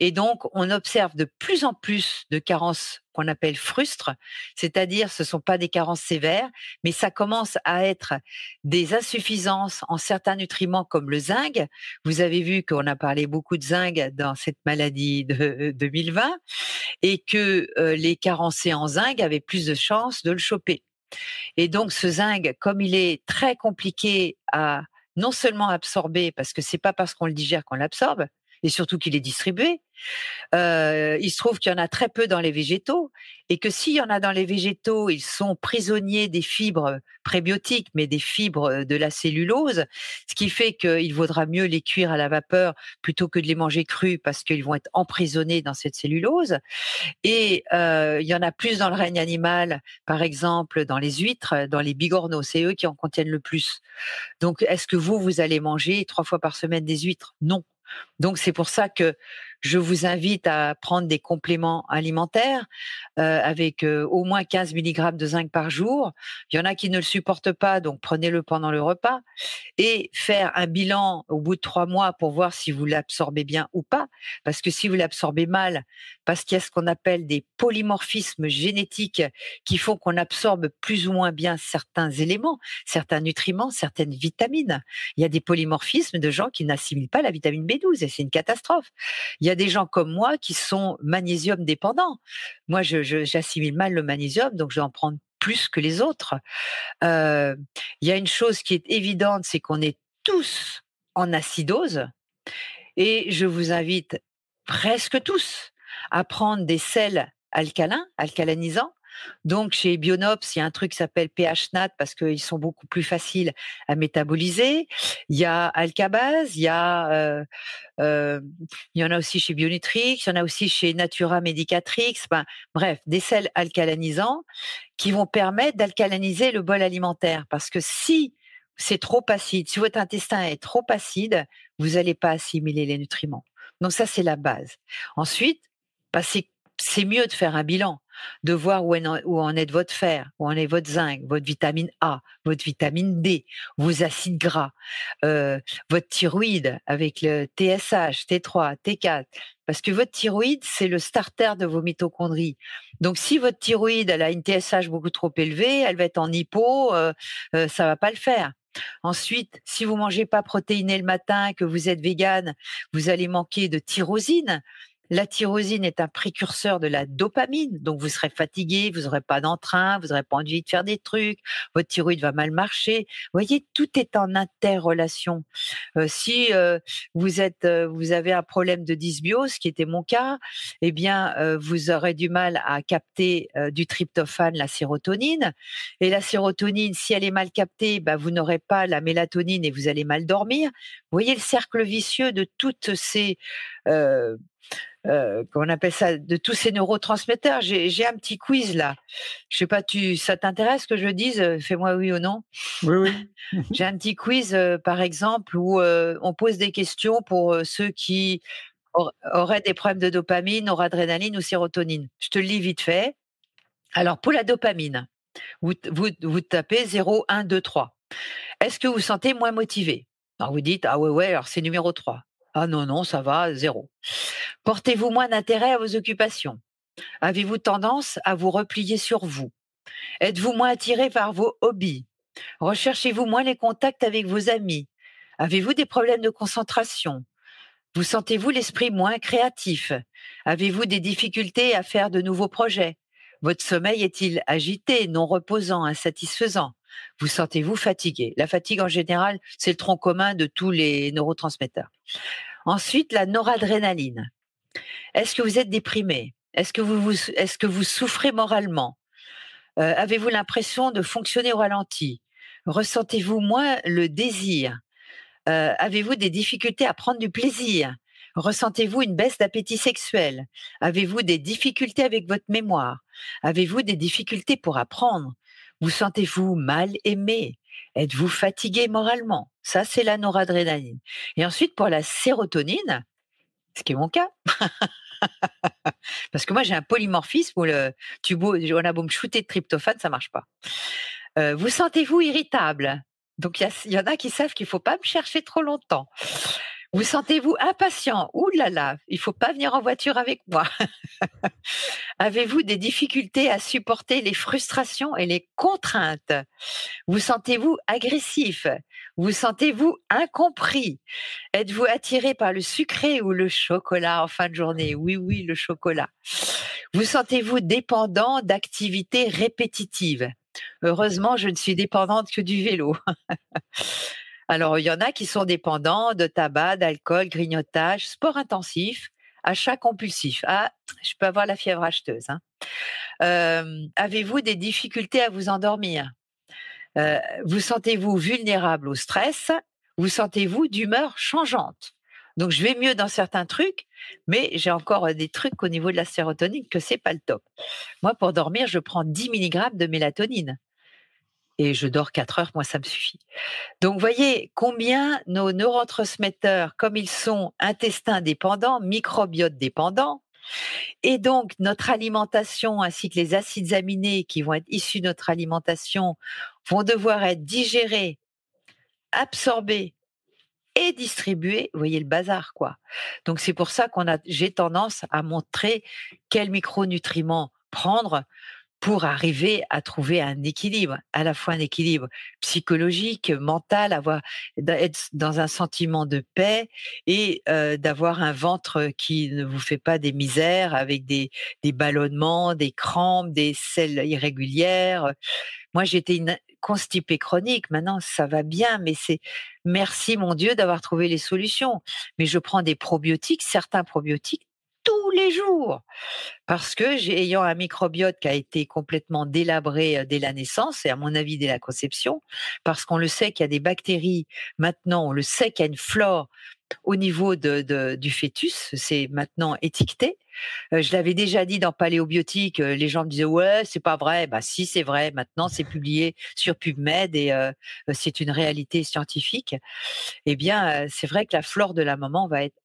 Et donc, on observe de plus en plus de carences qu'on appelle frustres, c'est-à-dire ce ne sont pas des carences sévères, mais ça commence à être des insuffisances en certains nutriments comme le zinc. Vous avez vu qu'on a parlé beaucoup de zinc dans cette maladie de 2020 et que euh, les carencés en zinc avaient plus de chances de le choper. Et donc ce zinc, comme il est très compliqué à non seulement absorber, parce que c'est pas parce qu'on le digère qu'on l'absorbe, et surtout qu'il est distribué. Euh, il se trouve qu'il y en a très peu dans les végétaux et que s'il y en a dans les végétaux, ils sont prisonniers des fibres prébiotiques, mais des fibres de la cellulose, ce qui fait qu'il vaudra mieux les cuire à la vapeur plutôt que de les manger crus parce qu'ils vont être emprisonnés dans cette cellulose. Et euh, il y en a plus dans le règne animal, par exemple dans les huîtres, dans les bigorneaux, c'est eux qui en contiennent le plus. Donc, est-ce que vous, vous allez manger trois fois par semaine des huîtres? Non. Donc c'est pour ça que je vous invite à prendre des compléments alimentaires euh, avec euh, au moins 15 mg de zinc par jour. Il y en a qui ne le supportent pas, donc prenez-le pendant le repas. Et faire un bilan au bout de trois mois pour voir si vous l'absorbez bien ou pas. Parce que si vous l'absorbez mal, parce qu'il y a ce qu'on appelle des polymorphismes génétiques qui font qu'on absorbe plus ou moins bien certains éléments, certains nutriments, certaines vitamines. Il y a des polymorphismes de gens qui n'assimilent pas la vitamine B12 et c'est une catastrophe. Des gens comme moi qui sont magnésium dépendants. Moi, j'assimile mal le magnésium, donc je vais en prendre plus que les autres. Euh, il y a une chose qui est évidente, c'est qu'on est tous en acidose et je vous invite presque tous à prendre des sels alcalins, alcalinisants, donc chez Bionops, il y a un truc qui s'appelle PHNAT parce qu'ils sont beaucoup plus faciles à métaboliser. Il y a Alcabase, il y a euh, euh, il y en a aussi chez Bionutrix, il y en a aussi chez Natura Medicatrix. bref, des sels alcalinisants qui vont permettre d'alcaliniser le bol alimentaire. Parce que si c'est trop acide, si votre intestin est trop acide, vous n'allez pas assimiler les nutriments. Donc ça, c'est la base. Ensuite, bah, c'est mieux de faire un bilan de voir où, en, est votre fer, où en est votre zinc, votre vitamine A, votre vitamine D, vos acides gras, euh, votre thyroïde avec le TSH, T3, T4. Parce que votre thyroïde, c'est le starter de vos mitochondries. Donc, si votre thyroïde, a une TSH beaucoup trop élevée, elle va être en hypo, euh, euh, ça va pas le faire. Ensuite, si vous mangez pas protéiné le matin, que vous êtes végane, vous allez manquer de tyrosine. La tyrosine est un précurseur de la dopamine, donc vous serez fatigué, vous n'aurez pas d'entrain, vous n'aurez pas envie de faire des trucs, votre thyroïde va mal marcher. Vous voyez, tout est en interrelation. Euh, si euh, vous êtes, euh, vous avez un problème de dysbiose, qui était mon cas, eh bien, vous aurez du mal à capter du tryptophane, la sérotonine. Et la sérotonine, si elle est mal captée, bah, vous n'aurez pas la mélatonine et vous allez mal dormir. Vous voyez le cercle vicieux de toutes ces euh, qu'on appelle ça, de tous ces neurotransmetteurs. J'ai un petit quiz là. Je sais pas, tu, ça t'intéresse que je dise euh, Fais-moi oui ou non? Oui, oui. J'ai un petit quiz, euh, par exemple, où euh, on pose des questions pour ceux qui auraient des problèmes de dopamine, noradrénaline ou sérotonine. Je te le lis vite fait. Alors, pour la dopamine, vous, vous, vous tapez 0, 1, 2, 3. Est-ce que vous sentez moins motivé? Alors, vous dites, ah ouais, ouais, alors c'est numéro 3. Ah non, non, ça va, zéro. Portez-vous moins d'intérêt à vos occupations. Avez-vous tendance à vous replier sur vous? Êtes-vous moins attiré par vos hobbies? Recherchez-vous moins les contacts avec vos amis? Avez-vous des problèmes de concentration? Vous sentez-vous l'esprit moins créatif? Avez-vous des difficultés à faire de nouveaux projets? Votre sommeil est-il agité, non reposant, insatisfaisant? Vous sentez-vous fatigué? La fatigue, en général, c'est le tronc commun de tous les neurotransmetteurs. Ensuite, la noradrénaline. Est-ce que vous êtes déprimé? Est-ce que vous, souffrez moralement? Euh, Avez-vous l'impression de fonctionner au ralenti? Ressentez-vous moins le désir? Euh, Avez-vous des difficultés à prendre du plaisir? Ressentez-vous une baisse d'appétit sexuel? Avez-vous des difficultés avec votre mémoire? Avez-vous des difficultés pour apprendre? Vous sentez-vous mal aimé? Êtes-vous fatigué moralement? Ça, c'est la noradrénaline. Et ensuite, pour la sérotonine, ce qui est mon cas, parce que moi, j'ai un polymorphisme où le, tu on a beau me shooter de tryptophane, ça marche pas. Euh, vous sentez-vous irritable? Donc, il y, en a qui savent qu'il faut pas me chercher trop longtemps. Vous sentez-vous impatient? Ouh là là, il faut pas venir en voiture avec moi. Avez-vous des difficultés à supporter les frustrations et les contraintes? Vous sentez-vous agressif? Vous sentez-vous incompris? Êtes-vous attiré par le sucré ou le chocolat en fin de journée? Oui, oui, le chocolat. Vous sentez-vous dépendant d'activités répétitives? Heureusement, je ne suis dépendante que du vélo. Alors, il y en a qui sont dépendants de tabac, d'alcool, grignotage, sport intensif, achat compulsif. Ah, je peux avoir la fièvre acheteuse. Hein. Euh, avez-vous des difficultés à vous endormir? Euh, Vous sentez-vous vulnérable au stress? Vous sentez-vous d'humeur changeante? Donc je vais mieux dans certains trucs, mais j'ai encore des trucs au niveau de la sérotonine que c'est pas le top. Moi, pour dormir, je prends 10 mg de mélatonine. Et je dors 4 heures, moi ça me suffit. Donc voyez combien nos neurotransmetteurs, comme ils sont intestins dépendants, microbiote dépendants, et donc notre alimentation ainsi que les acides aminés qui vont être issus de notre alimentation vont devoir être digérés, absorbés et distribués. Vous voyez le bazar quoi. Donc c'est pour ça qu'on a j'ai tendance à montrer quels micronutriments prendre pour arriver à trouver un équilibre, à la fois un équilibre psychologique, mental, avoir être dans un sentiment de paix et euh, d'avoir un ventre qui ne vous fait pas des misères avec des, des ballonnements, des crampes, des selles irrégulières. Moi, j'étais une constipée chronique. Maintenant, ça va bien, mais c'est merci mon Dieu d'avoir trouvé les solutions. Mais je prends des probiotiques, certains probiotiques les jours parce que j'ai ayant un microbiote qui a été complètement délabré euh, dès la naissance et à mon avis dès la conception parce qu'on le sait qu'il y a des bactéries maintenant on le sait qu'il y a une flore au niveau de, du fœtus, c'est maintenant étiqueté. Euh, je l'avais déjà dit dans Paléobiotique, euh, les gens me disaient ouais, c'est pas vrai. Bah si, c'est vrai. Maintenant, c'est publié sur PubMed et c'est une réalité scientifique. Eh bien, c'est vrai que la flore de la maman va être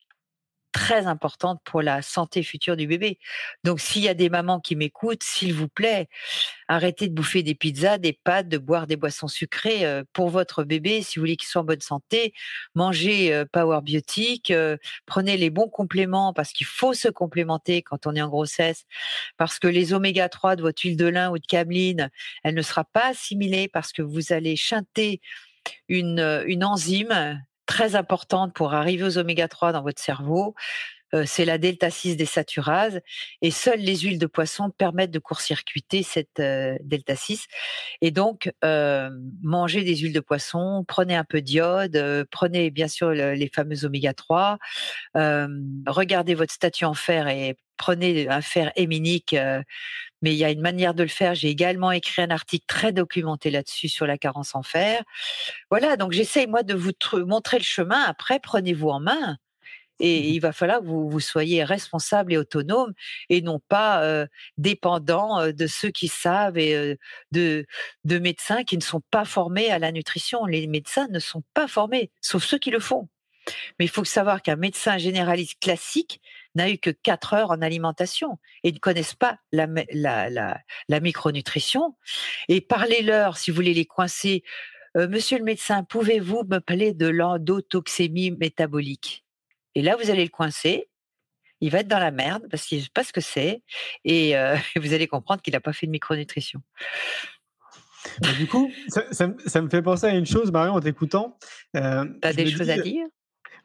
très importante pour la santé future du bébé. Donc, s'il y a des mamans qui m'écoutent, s'il vous plaît, arrêtez de bouffer des pizzas, des pâtes, de boire des boissons sucrées euh, pour votre bébé. Si vous voulez qu'il soit en bonne santé, mangez euh, Power Biotique, euh, prenez les bons compléments parce qu'il faut se complémenter quand on est en grossesse, parce que les oméga 3 de votre huile de lin ou de cameline, elle ne sera pas assimilée parce que vous allez chanter une, une enzyme très importante pour arriver aux oméga 3 dans votre cerveau. Euh, c'est la delta 6 des saturases et seules les huiles de poisson permettent de court-circuiter cette euh, delta 6 et donc euh, mangez des huiles de poisson prenez un peu d'iode prenez bien sûr les fameux oméga 3 regardez votre statut en fer et prenez un fer héminique mais il y a une manière de le faire. J'ai également écrit un article très documenté là-dessus sur la carence en fer. Voilà, donc j'essaye moi de vous montrer le chemin. Après, prenez-vous en main. Et mmh il va falloir que vous, vous soyez responsable et autonome et non pas euh, dépendant euh, de ceux qui savent et euh, de, de médecins qui ne sont pas formés à la nutrition. Les médecins ne sont pas formés, sauf ceux qui le font. Mais il faut savoir qu'un médecin généraliste classique n'a eu que 4 heures en alimentation et ne connaissent pas la, la, la, micronutrition. Et parlez-leur, si vous voulez les coincer, euh, Monsieur le médecin, pouvez-vous me parler de l'endotoxémie métabolique? Et là, vous allez le coincer. Il va être dans la merde parce qu'il ne sait pas ce que c'est. Et euh, vous allez comprendre qu'il n'a pas fait de micronutrition. du coup, ça, me fait penser à une chose, Marion, en t'écoutant. Euh, tu as des choses à dire?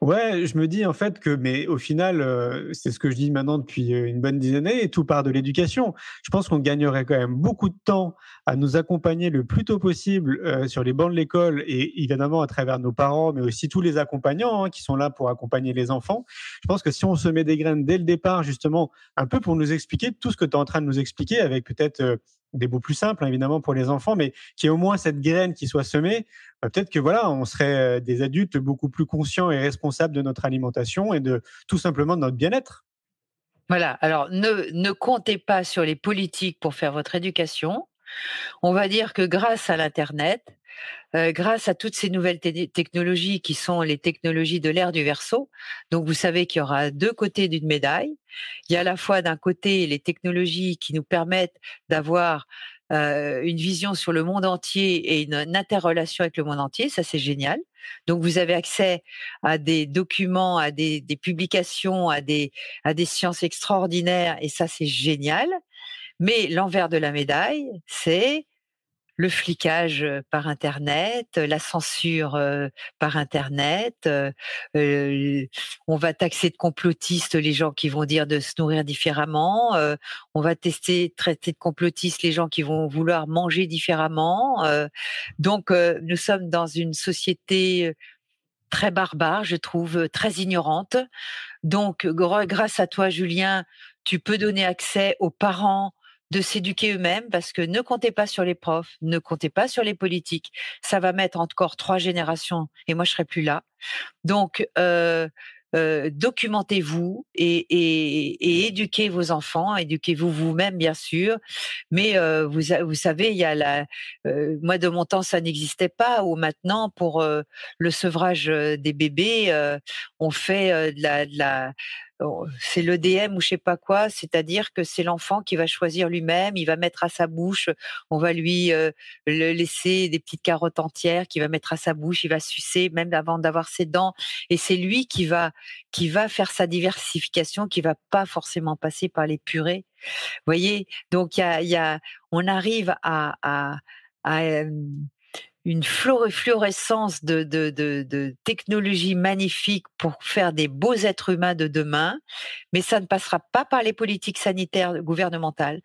Ouais, je me dis en fait que, mais au final, euh, c'est ce que je dis maintenant depuis euh, une bonne dizaine d'années, tout part de l'éducation. Je pense qu'on gagnerait quand même beaucoup de temps à nous accompagner le plus tôt possible euh, sur les bancs de l'école et évidemment à travers nos parents, mais aussi tous les accompagnants hein, qui sont là pour accompagner les enfants. Je pense que si on se met des graines dès le départ, justement, un peu pour nous expliquer tout ce que tu es en train de nous expliquer, avec peut-être des mots plus simples, hein, évidemment, pour les enfants, mais qui ait au moins cette graine qui soit semée, bah, peut-être que voilà, on serait euh, des adultes beaucoup plus conscients et responsables de notre alimentation et de tout simplement de notre bien-être. Voilà. Alors, ne, ne comptez pas sur les politiques pour faire votre éducation. On va dire que grâce à l'Internet, grâce à toutes ces nouvelles technologies qui sont les technologies de l'ère du verso. Donc vous savez qu'il y aura deux côtés d'une médaille. Il y a à la fois d'un côté les technologies qui nous permettent d'avoir une vision sur le monde entier et une, interrelation avec le monde entier, ça c'est génial. Donc vous avez accès à des documents, à des, des publications, à des, à des sciences extraordinaires et ça c'est génial. Mais l'envers de la médaille, c'est le flicage par Internet, la censure par Internet. on va taxer de complotistes les gens qui vont dire de se nourrir différemment. on va tester, traiter de complotistes les gens qui vont vouloir manger différemment. donc, nous sommes dans une société très barbare, je trouve, très ignorante. Donc, grâce à toi, Julien, tu peux donner accès aux parents de s'éduquer eux-mêmes parce que ne comptez pas sur les profs, ne comptez pas sur les politiques. Ça va mettre encore trois générations et moi je serai plus là. Donc euh, euh, documentez-vous et, et, éduquez vos enfants, éduquez-vous vous-même bien sûr. Mais euh, vous, vous savez, il y a la, euh, moi de mon temps ça n'existait pas. Ou maintenant pour le sevrage des bébés, on fait de la, de la c'est l'EDM ou je sais pas quoi, c'est-à-dire que c'est l'enfant qui va choisir lui-même, il va mettre à sa bouche, on va lui le laisser des petites carottes entières qu'il va mettre à sa bouche, il va sucer même avant d'avoir ses dents, et c'est lui qui va qui va faire sa diversification, qui va pas forcément passer par les purées. Vous voyez, donc il y a, y a, on arrive à, à, à une fluorescence de, de, de, de technologies magnifiques pour faire des beaux êtres humains de demain, mais ça ne passera pas par les politiques sanitaires gouvernementales.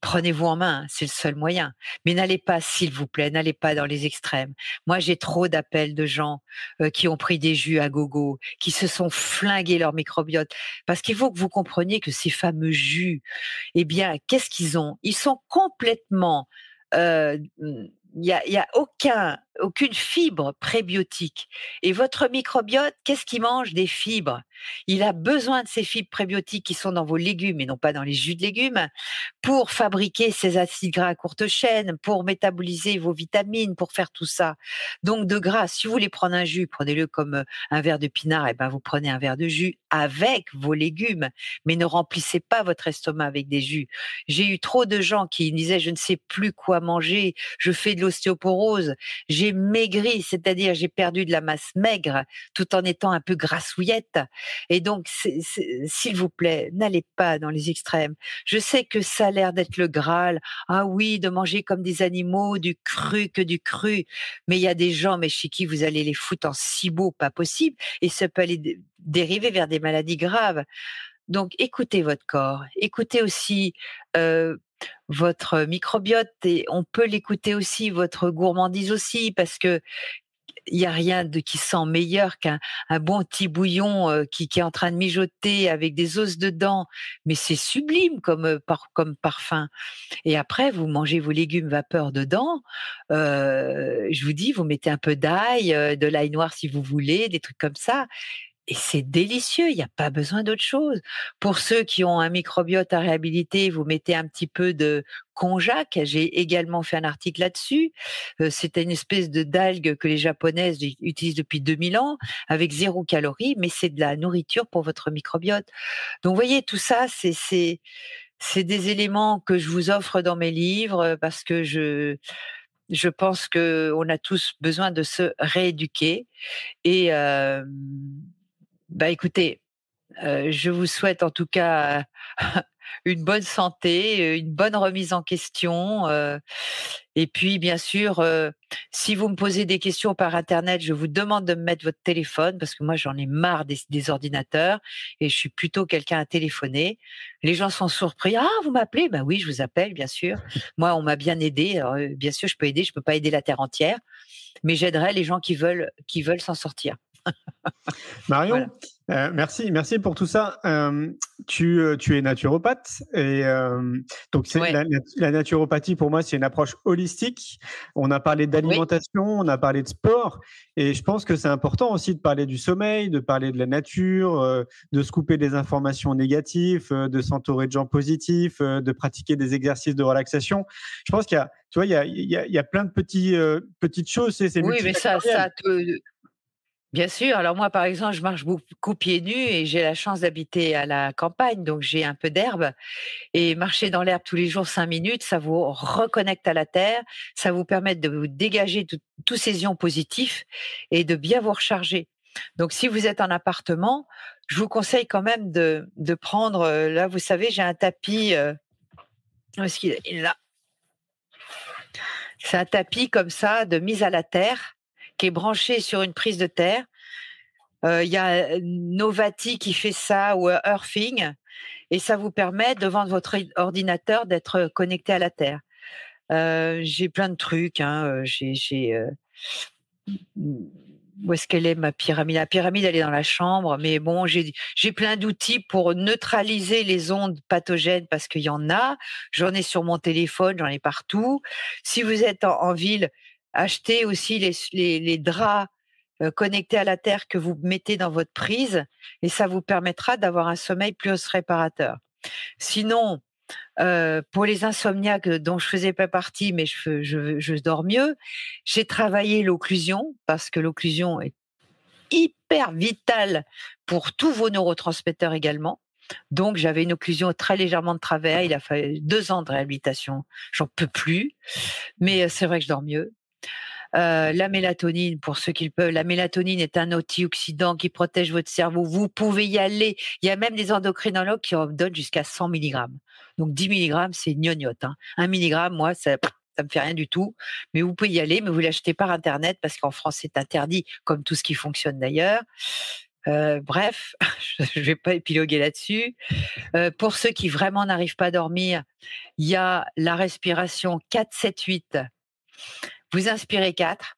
Prenez-vous en main, c'est le seul moyen. Mais n'allez pas, s'il vous plaît, n'allez pas dans les extrêmes. Moi, j'ai trop d'appels de gens euh, qui ont pris des jus à gogo, qui se sont flingués leur microbiote. Parce qu'il faut que vous compreniez que ces fameux jus, eh bien, qu'est-ce qu'ils ont? Ils sont complètement euh, il y a, y a, aucun, aucune fibre prébiotique. Et votre microbiote, qu'est-ce qu'il mange Des fibres? Il a besoin de ces fibres prébiotiques qui sont dans vos légumes et non pas dans les jus de légumes pour fabriquer ces acides gras à courte chaîne, pour métaboliser vos vitamines, pour faire tout ça. Donc de gras, si vous voulez prendre un jus, prenez-le comme euh, un verre de pinard, et eh ben vous prenez un verre de jus avec vos légumes, mais ne remplissez pas votre estomac avec des jus. J'ai eu trop de gens qui disaient je ne sais plus quoi manger, je fais de l'ostéoporose, j'ai maigri, c'est-à-dire j'ai perdu de la masse maigre tout en étant un peu grassouillette. Et donc, s'il vous plaît, n'allez pas dans les extrêmes. Je sais que ça a l'air d'être le Graal. Ah oui, de manger comme des animaux, du cru que du cru. Mais il y a des gens, mais chez qui vous allez les foutre en beau, pas possible. Et ça peut aller dériver vers des maladies graves. Donc, écoutez votre corps. Écoutez aussi votre microbiote et on peut l'écouter aussi, votre gourmandise aussi, parce que il y a rien de qui sent meilleur qu'un un bon petit bouillon qui, est en train de mijoter avec des os dedans, mais c'est sublime comme par, comme parfum. Et après, vous mangez vos légumes vapeur dedans. Je vous dis, vous mettez un peu d'ail, de l'ail noir si vous voulez, des trucs comme ça, et c'est délicieux, il n'y a pas besoin d'autre chose. Pour ceux qui ont un microbiote à réhabiliter, vous mettez un petit peu de konjac. J'ai également fait un article là-dessus. Euh, c'est une espèce de d'algue que les japonaises utilisent depuis 2000 ans, avec zéro calorie, mais c'est de la nourriture pour votre microbiote. Donc, voyez, tout ça, c'est c'est des éléments que je vous offre dans mes livres parce que je je pense que on a tous besoin de se rééduquer et euh, bah écoutez, euh, je vous souhaite en tout cas une bonne santé, une bonne remise en question. Euh, et puis, bien sûr, euh, si vous me posez des questions par Internet, je vous demande de me mettre votre téléphone parce que moi, j'en ai marre des, ordinateurs et je suis plutôt quelqu'un à téléphoner. Les gens sont surpris. Ah, vous m'appelez? Ben oui, je vous appelle, bien sûr. Moi, on m'a bien aidé. Bien sûr, je peux aider. Je peux pas aider la terre entière, mais j'aiderai les gens qui veulent qui veulent s'en sortir. Marion, euh, merci, merci pour tout ça. Euh, tu, euh, tu es naturopathe et donc la, la, naturopathie pour moi c'est une approche holistique. On a parlé d'alimentation, on a parlé de sport et je pense que c'est important aussi de parler du sommeil, de parler de la nature, de se couper des informations négatives, de s'entourer de gens positifs, de pratiquer des exercices de relaxation. Je pense qu'il y a, tu vois, il y a, il y a, il y a plein de petits, petites choses. C'est, oui, mais ça, ça te Bien sûr. Alors moi, par exemple, je marche beaucoup pieds nus et j'ai la chance d'habiter à la campagne, donc j'ai un peu d'herbe. Et marcher dans l'herbe tous les jours cinq minutes, ça vous reconnecte à la terre, ça vous permet de vous dégager tous ces ions positifs et de bien vous recharger. Donc si vous êtes en appartement, je vous conseille quand même de, de prendre, euh, là vous savez, j'ai un tapis, euh, est-ce qu'il est là C'est un tapis comme ça de mise à la terre qui est branché sur une prise de terre. Euh, il y a Novati qui fait ça ou Earthing et ça vous permet devant votre ordinateur d'être connecté à la terre. Euh, j'ai plein de trucs. Hein. Euh, j'ai, où est-ce qu'elle est ma pyramide? La pyramide, elle est dans la chambre, mais bon, j'ai, j'ai plein d'outils pour neutraliser les ondes pathogènes parce qu'il y en a. J'en ai sur mon téléphone, j'en ai partout. Si vous êtes en ville, acheter aussi les, les, draps euh, connecté à la terre que vous mettez dans votre prise et ça vous permettra d'avoir un sommeil plus réparateur. Sinon, pour les insomniaques dont je faisais pas partie, mais je, je, je dors mieux, j'ai travaillé l'occlusion parce que l'occlusion est hyper vitale pour tous vos neurotransmetteurs également. Donc j'avais une occlusion très légèrement de travers. Il a fallu deux ans de réhabilitation. J'en peux plus, mais c'est vrai que je dors mieux. Euh, la mélatonine, pour ceux qui le peuvent, la mélatonine est un antioxydant qui protège votre cerveau. Vous pouvez y aller. Il y a même des endocrinologues qui en donnent jusqu'à 100 mg. Donc 10 mg, c'est gnognotte. Hein. 1 mg, moi, ça, ça me fait rien du tout. Mais vous pouvez y aller, mais vous l'achetez par Internet parce qu'en France, c'est interdit, comme tout ce qui fonctionne d'ailleurs. Euh, bref, je ne vais pas épiloguer là-dessus. Euh, pour ceux qui vraiment n'arrivent pas à dormir, il y a la respiration 4-7-8. Vous inspirez 4,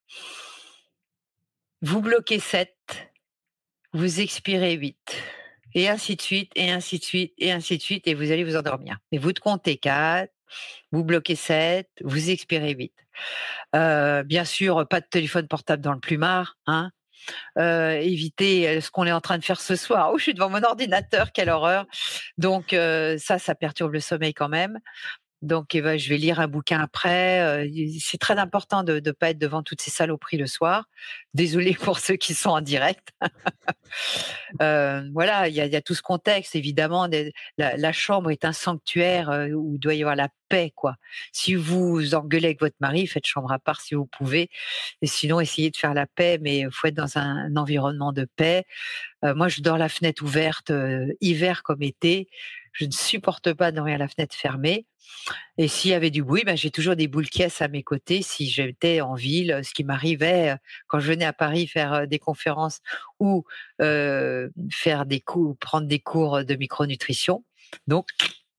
vous bloquez 7, vous expirez 8. Et ainsi de suite, et ainsi de suite, et ainsi de suite, et vous allez vous endormir. Et vous comptez 4, vous bloquez 7, vous expirez 8. Euh, bien sûr, pas de téléphone portable dans le plumard, hein, euh, éviter ce qu'on est en train de faire ce soir. Oh, je suis devant mon ordinateur, quelle horreur. Donc euh, ça, ça perturbe le sommeil quand même. Donc, eh ben, je vais lire un bouquin après. c'est très important de ne pas être devant toutes ces saloperies le soir. Désolée pour ceux qui sont en direct. voilà, il y a, tout ce contexte, évidemment. La, chambre est un sanctuaire où doit y avoir la paix, quoi. Si vous engueulez avec votre mari, faites chambre à part si vous pouvez. Et sinon, essayez de faire la paix, mais faut être dans un, environnement de paix. moi, je dors la fenêtre ouverte, hiver comme été. Je ne supporte pas de dormir la fenêtre fermée. Et s'il y avait du bruit, ben, j'ai toujours des boules caisses à mes côtés si j'étais en ville, ce qui m'arrivait quand je venais à Paris faire des conférences ou faire des cours, prendre des cours de micronutrition. Donc,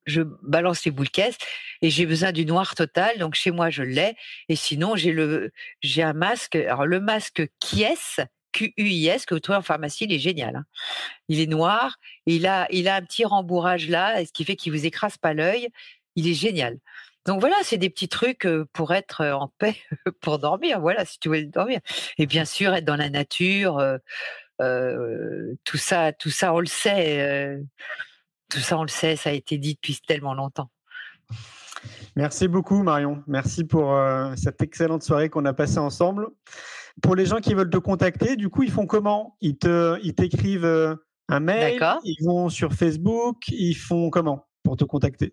je balance les boules caisses et j'ai besoin du noir total. Donc chez moi, je l'ai. Et sinon, j'ai le, un masque. Alors le masque Kies, Q-U-I-S, que vous trouvez en pharmacie, il est génial. Hein. Il est noir, il a, un petit rembourrage là, ce qui fait qu'il vous écrase pas l'œil. Il est génial. Donc voilà, c'est des petits trucs pour être en paix, pour dormir. Voilà, si tu veux dormir. Et bien sûr, être dans la nature. tout ça, tout ça, on le sait. tout ça, on le sait. Ça a été dit depuis tellement longtemps. Merci beaucoup Marion. Merci pour cette excellente soirée qu'on a passée ensemble. Pour les gens qui veulent te contacter, du coup, ils font comment? Ils te, ils t'écrivent un mail, ils vont sur Facebook, ils font comment pour te contacter?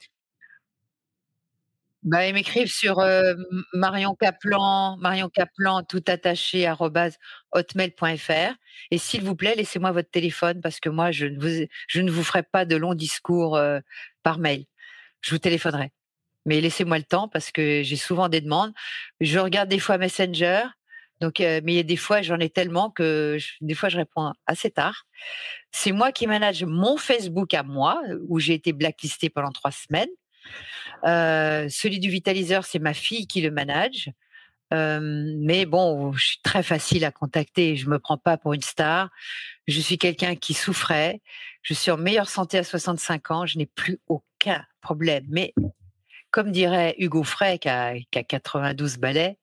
Bah, ils m'écrivent sur Marion Caplan, Marion Caplan, tout attaché, hotmail.fr. Et s'il vous plaît, laissez-moi votre téléphone parce que moi, je ne vous, je ne vous ferai pas de longs discours par mail. Je vous téléphonerai. Mais laissez-moi le temps parce que j'ai souvent des demandes. Je regarde des fois Messenger. Donc, mais il y a des fois, j'en ai tellement que des fois, je réponds assez tard. C'est moi qui manage mon Facebook à moi, où j'ai été blacklistée pendant trois semaines. Euh, celui du vitaliseur, c'est ma fille qui le manage. Euh, mais bon, je suis très facile à contacter. Je me prends pas pour une star. Je suis quelqu'un qui souffrait. Je suis en meilleure santé à 65 ans. Je n'ai plus aucun problème. Mais comme dirait Hugo Frey, qui a, qui a 92 balais,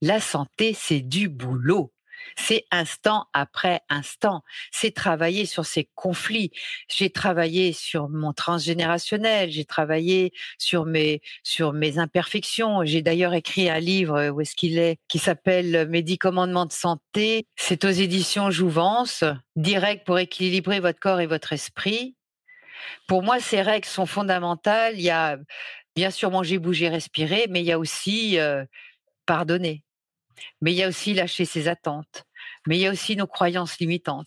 la santé, c'est du boulot. C'est instant après instant. C'est travailler sur ces conflits. J'ai travaillé sur mon transgénérationnel. J'ai travaillé sur mes sur mes imperfections. J'ai d'ailleurs écrit un livre où est-ce qu'il est qui s'appelle Mes dix commandements de santé. C'est aux éditions Jouvence. Direct pour équilibrer votre corps et votre esprit. Pour moi, ces règles sont fondamentales. Il y a bien sûr manger, bouger, respirer, mais il y a aussi euh, pardonner mais il y a aussi lâcher ses attentes, mais il y a aussi nos croyances limitantes.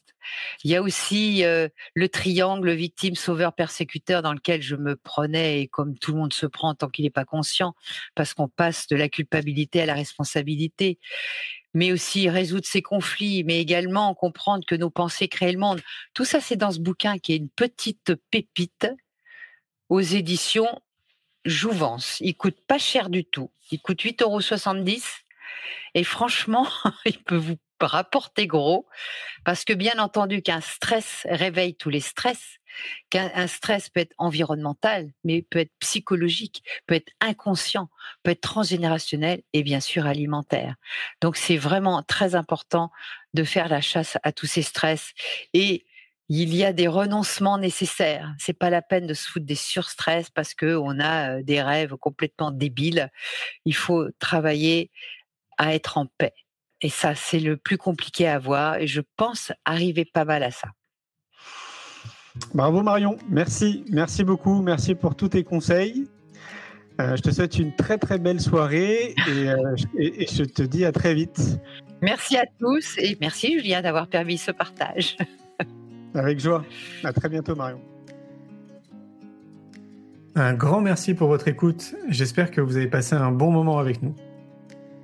Il y a aussi le triangle victime, sauveur, persécuteur dans lequel je me prenais et comme tout le monde se prend tant qu'il n'est pas conscient, parce qu'on passe de la culpabilité à la responsabilité. Mais aussi résoudre ces conflits, mais également comprendre que nos pensées créent le monde. Tout ça, c'est dans ce bouquin qui est une petite pépite aux éditions Jouvence. Il coûte pas cher du tout. Il coûte 8,70 euros et franchement, il peut vous rapporter gros parce que bien entendu qu'un stress réveille tous les stress, qu'un stress peut être environnemental, mais peut être psychologique, peut être inconscient, peut être transgénérationnel et bien sûr alimentaire. Donc c'est vraiment très important de faire la chasse à tous ces stress. Et il y a des renoncements nécessaires. C'est pas la peine de se foutre des surstress parce que on a euh, des rêves complètement débiles. Il faut travailler à être en paix. Et ça, c'est le plus compliqué à voir. Et je pense arriver pas mal à ça. Bravo Marion, merci, merci beaucoup, merci pour tous tes conseils. Euh, je te souhaite une très très belle soirée euh, et, je te dis à très vite. Merci à tous et merci Julien d'avoir permis ce partage. Avec joie. À très bientôt Marion. Un grand merci pour votre écoute. J'espère que vous avez passé un bon moment avec nous.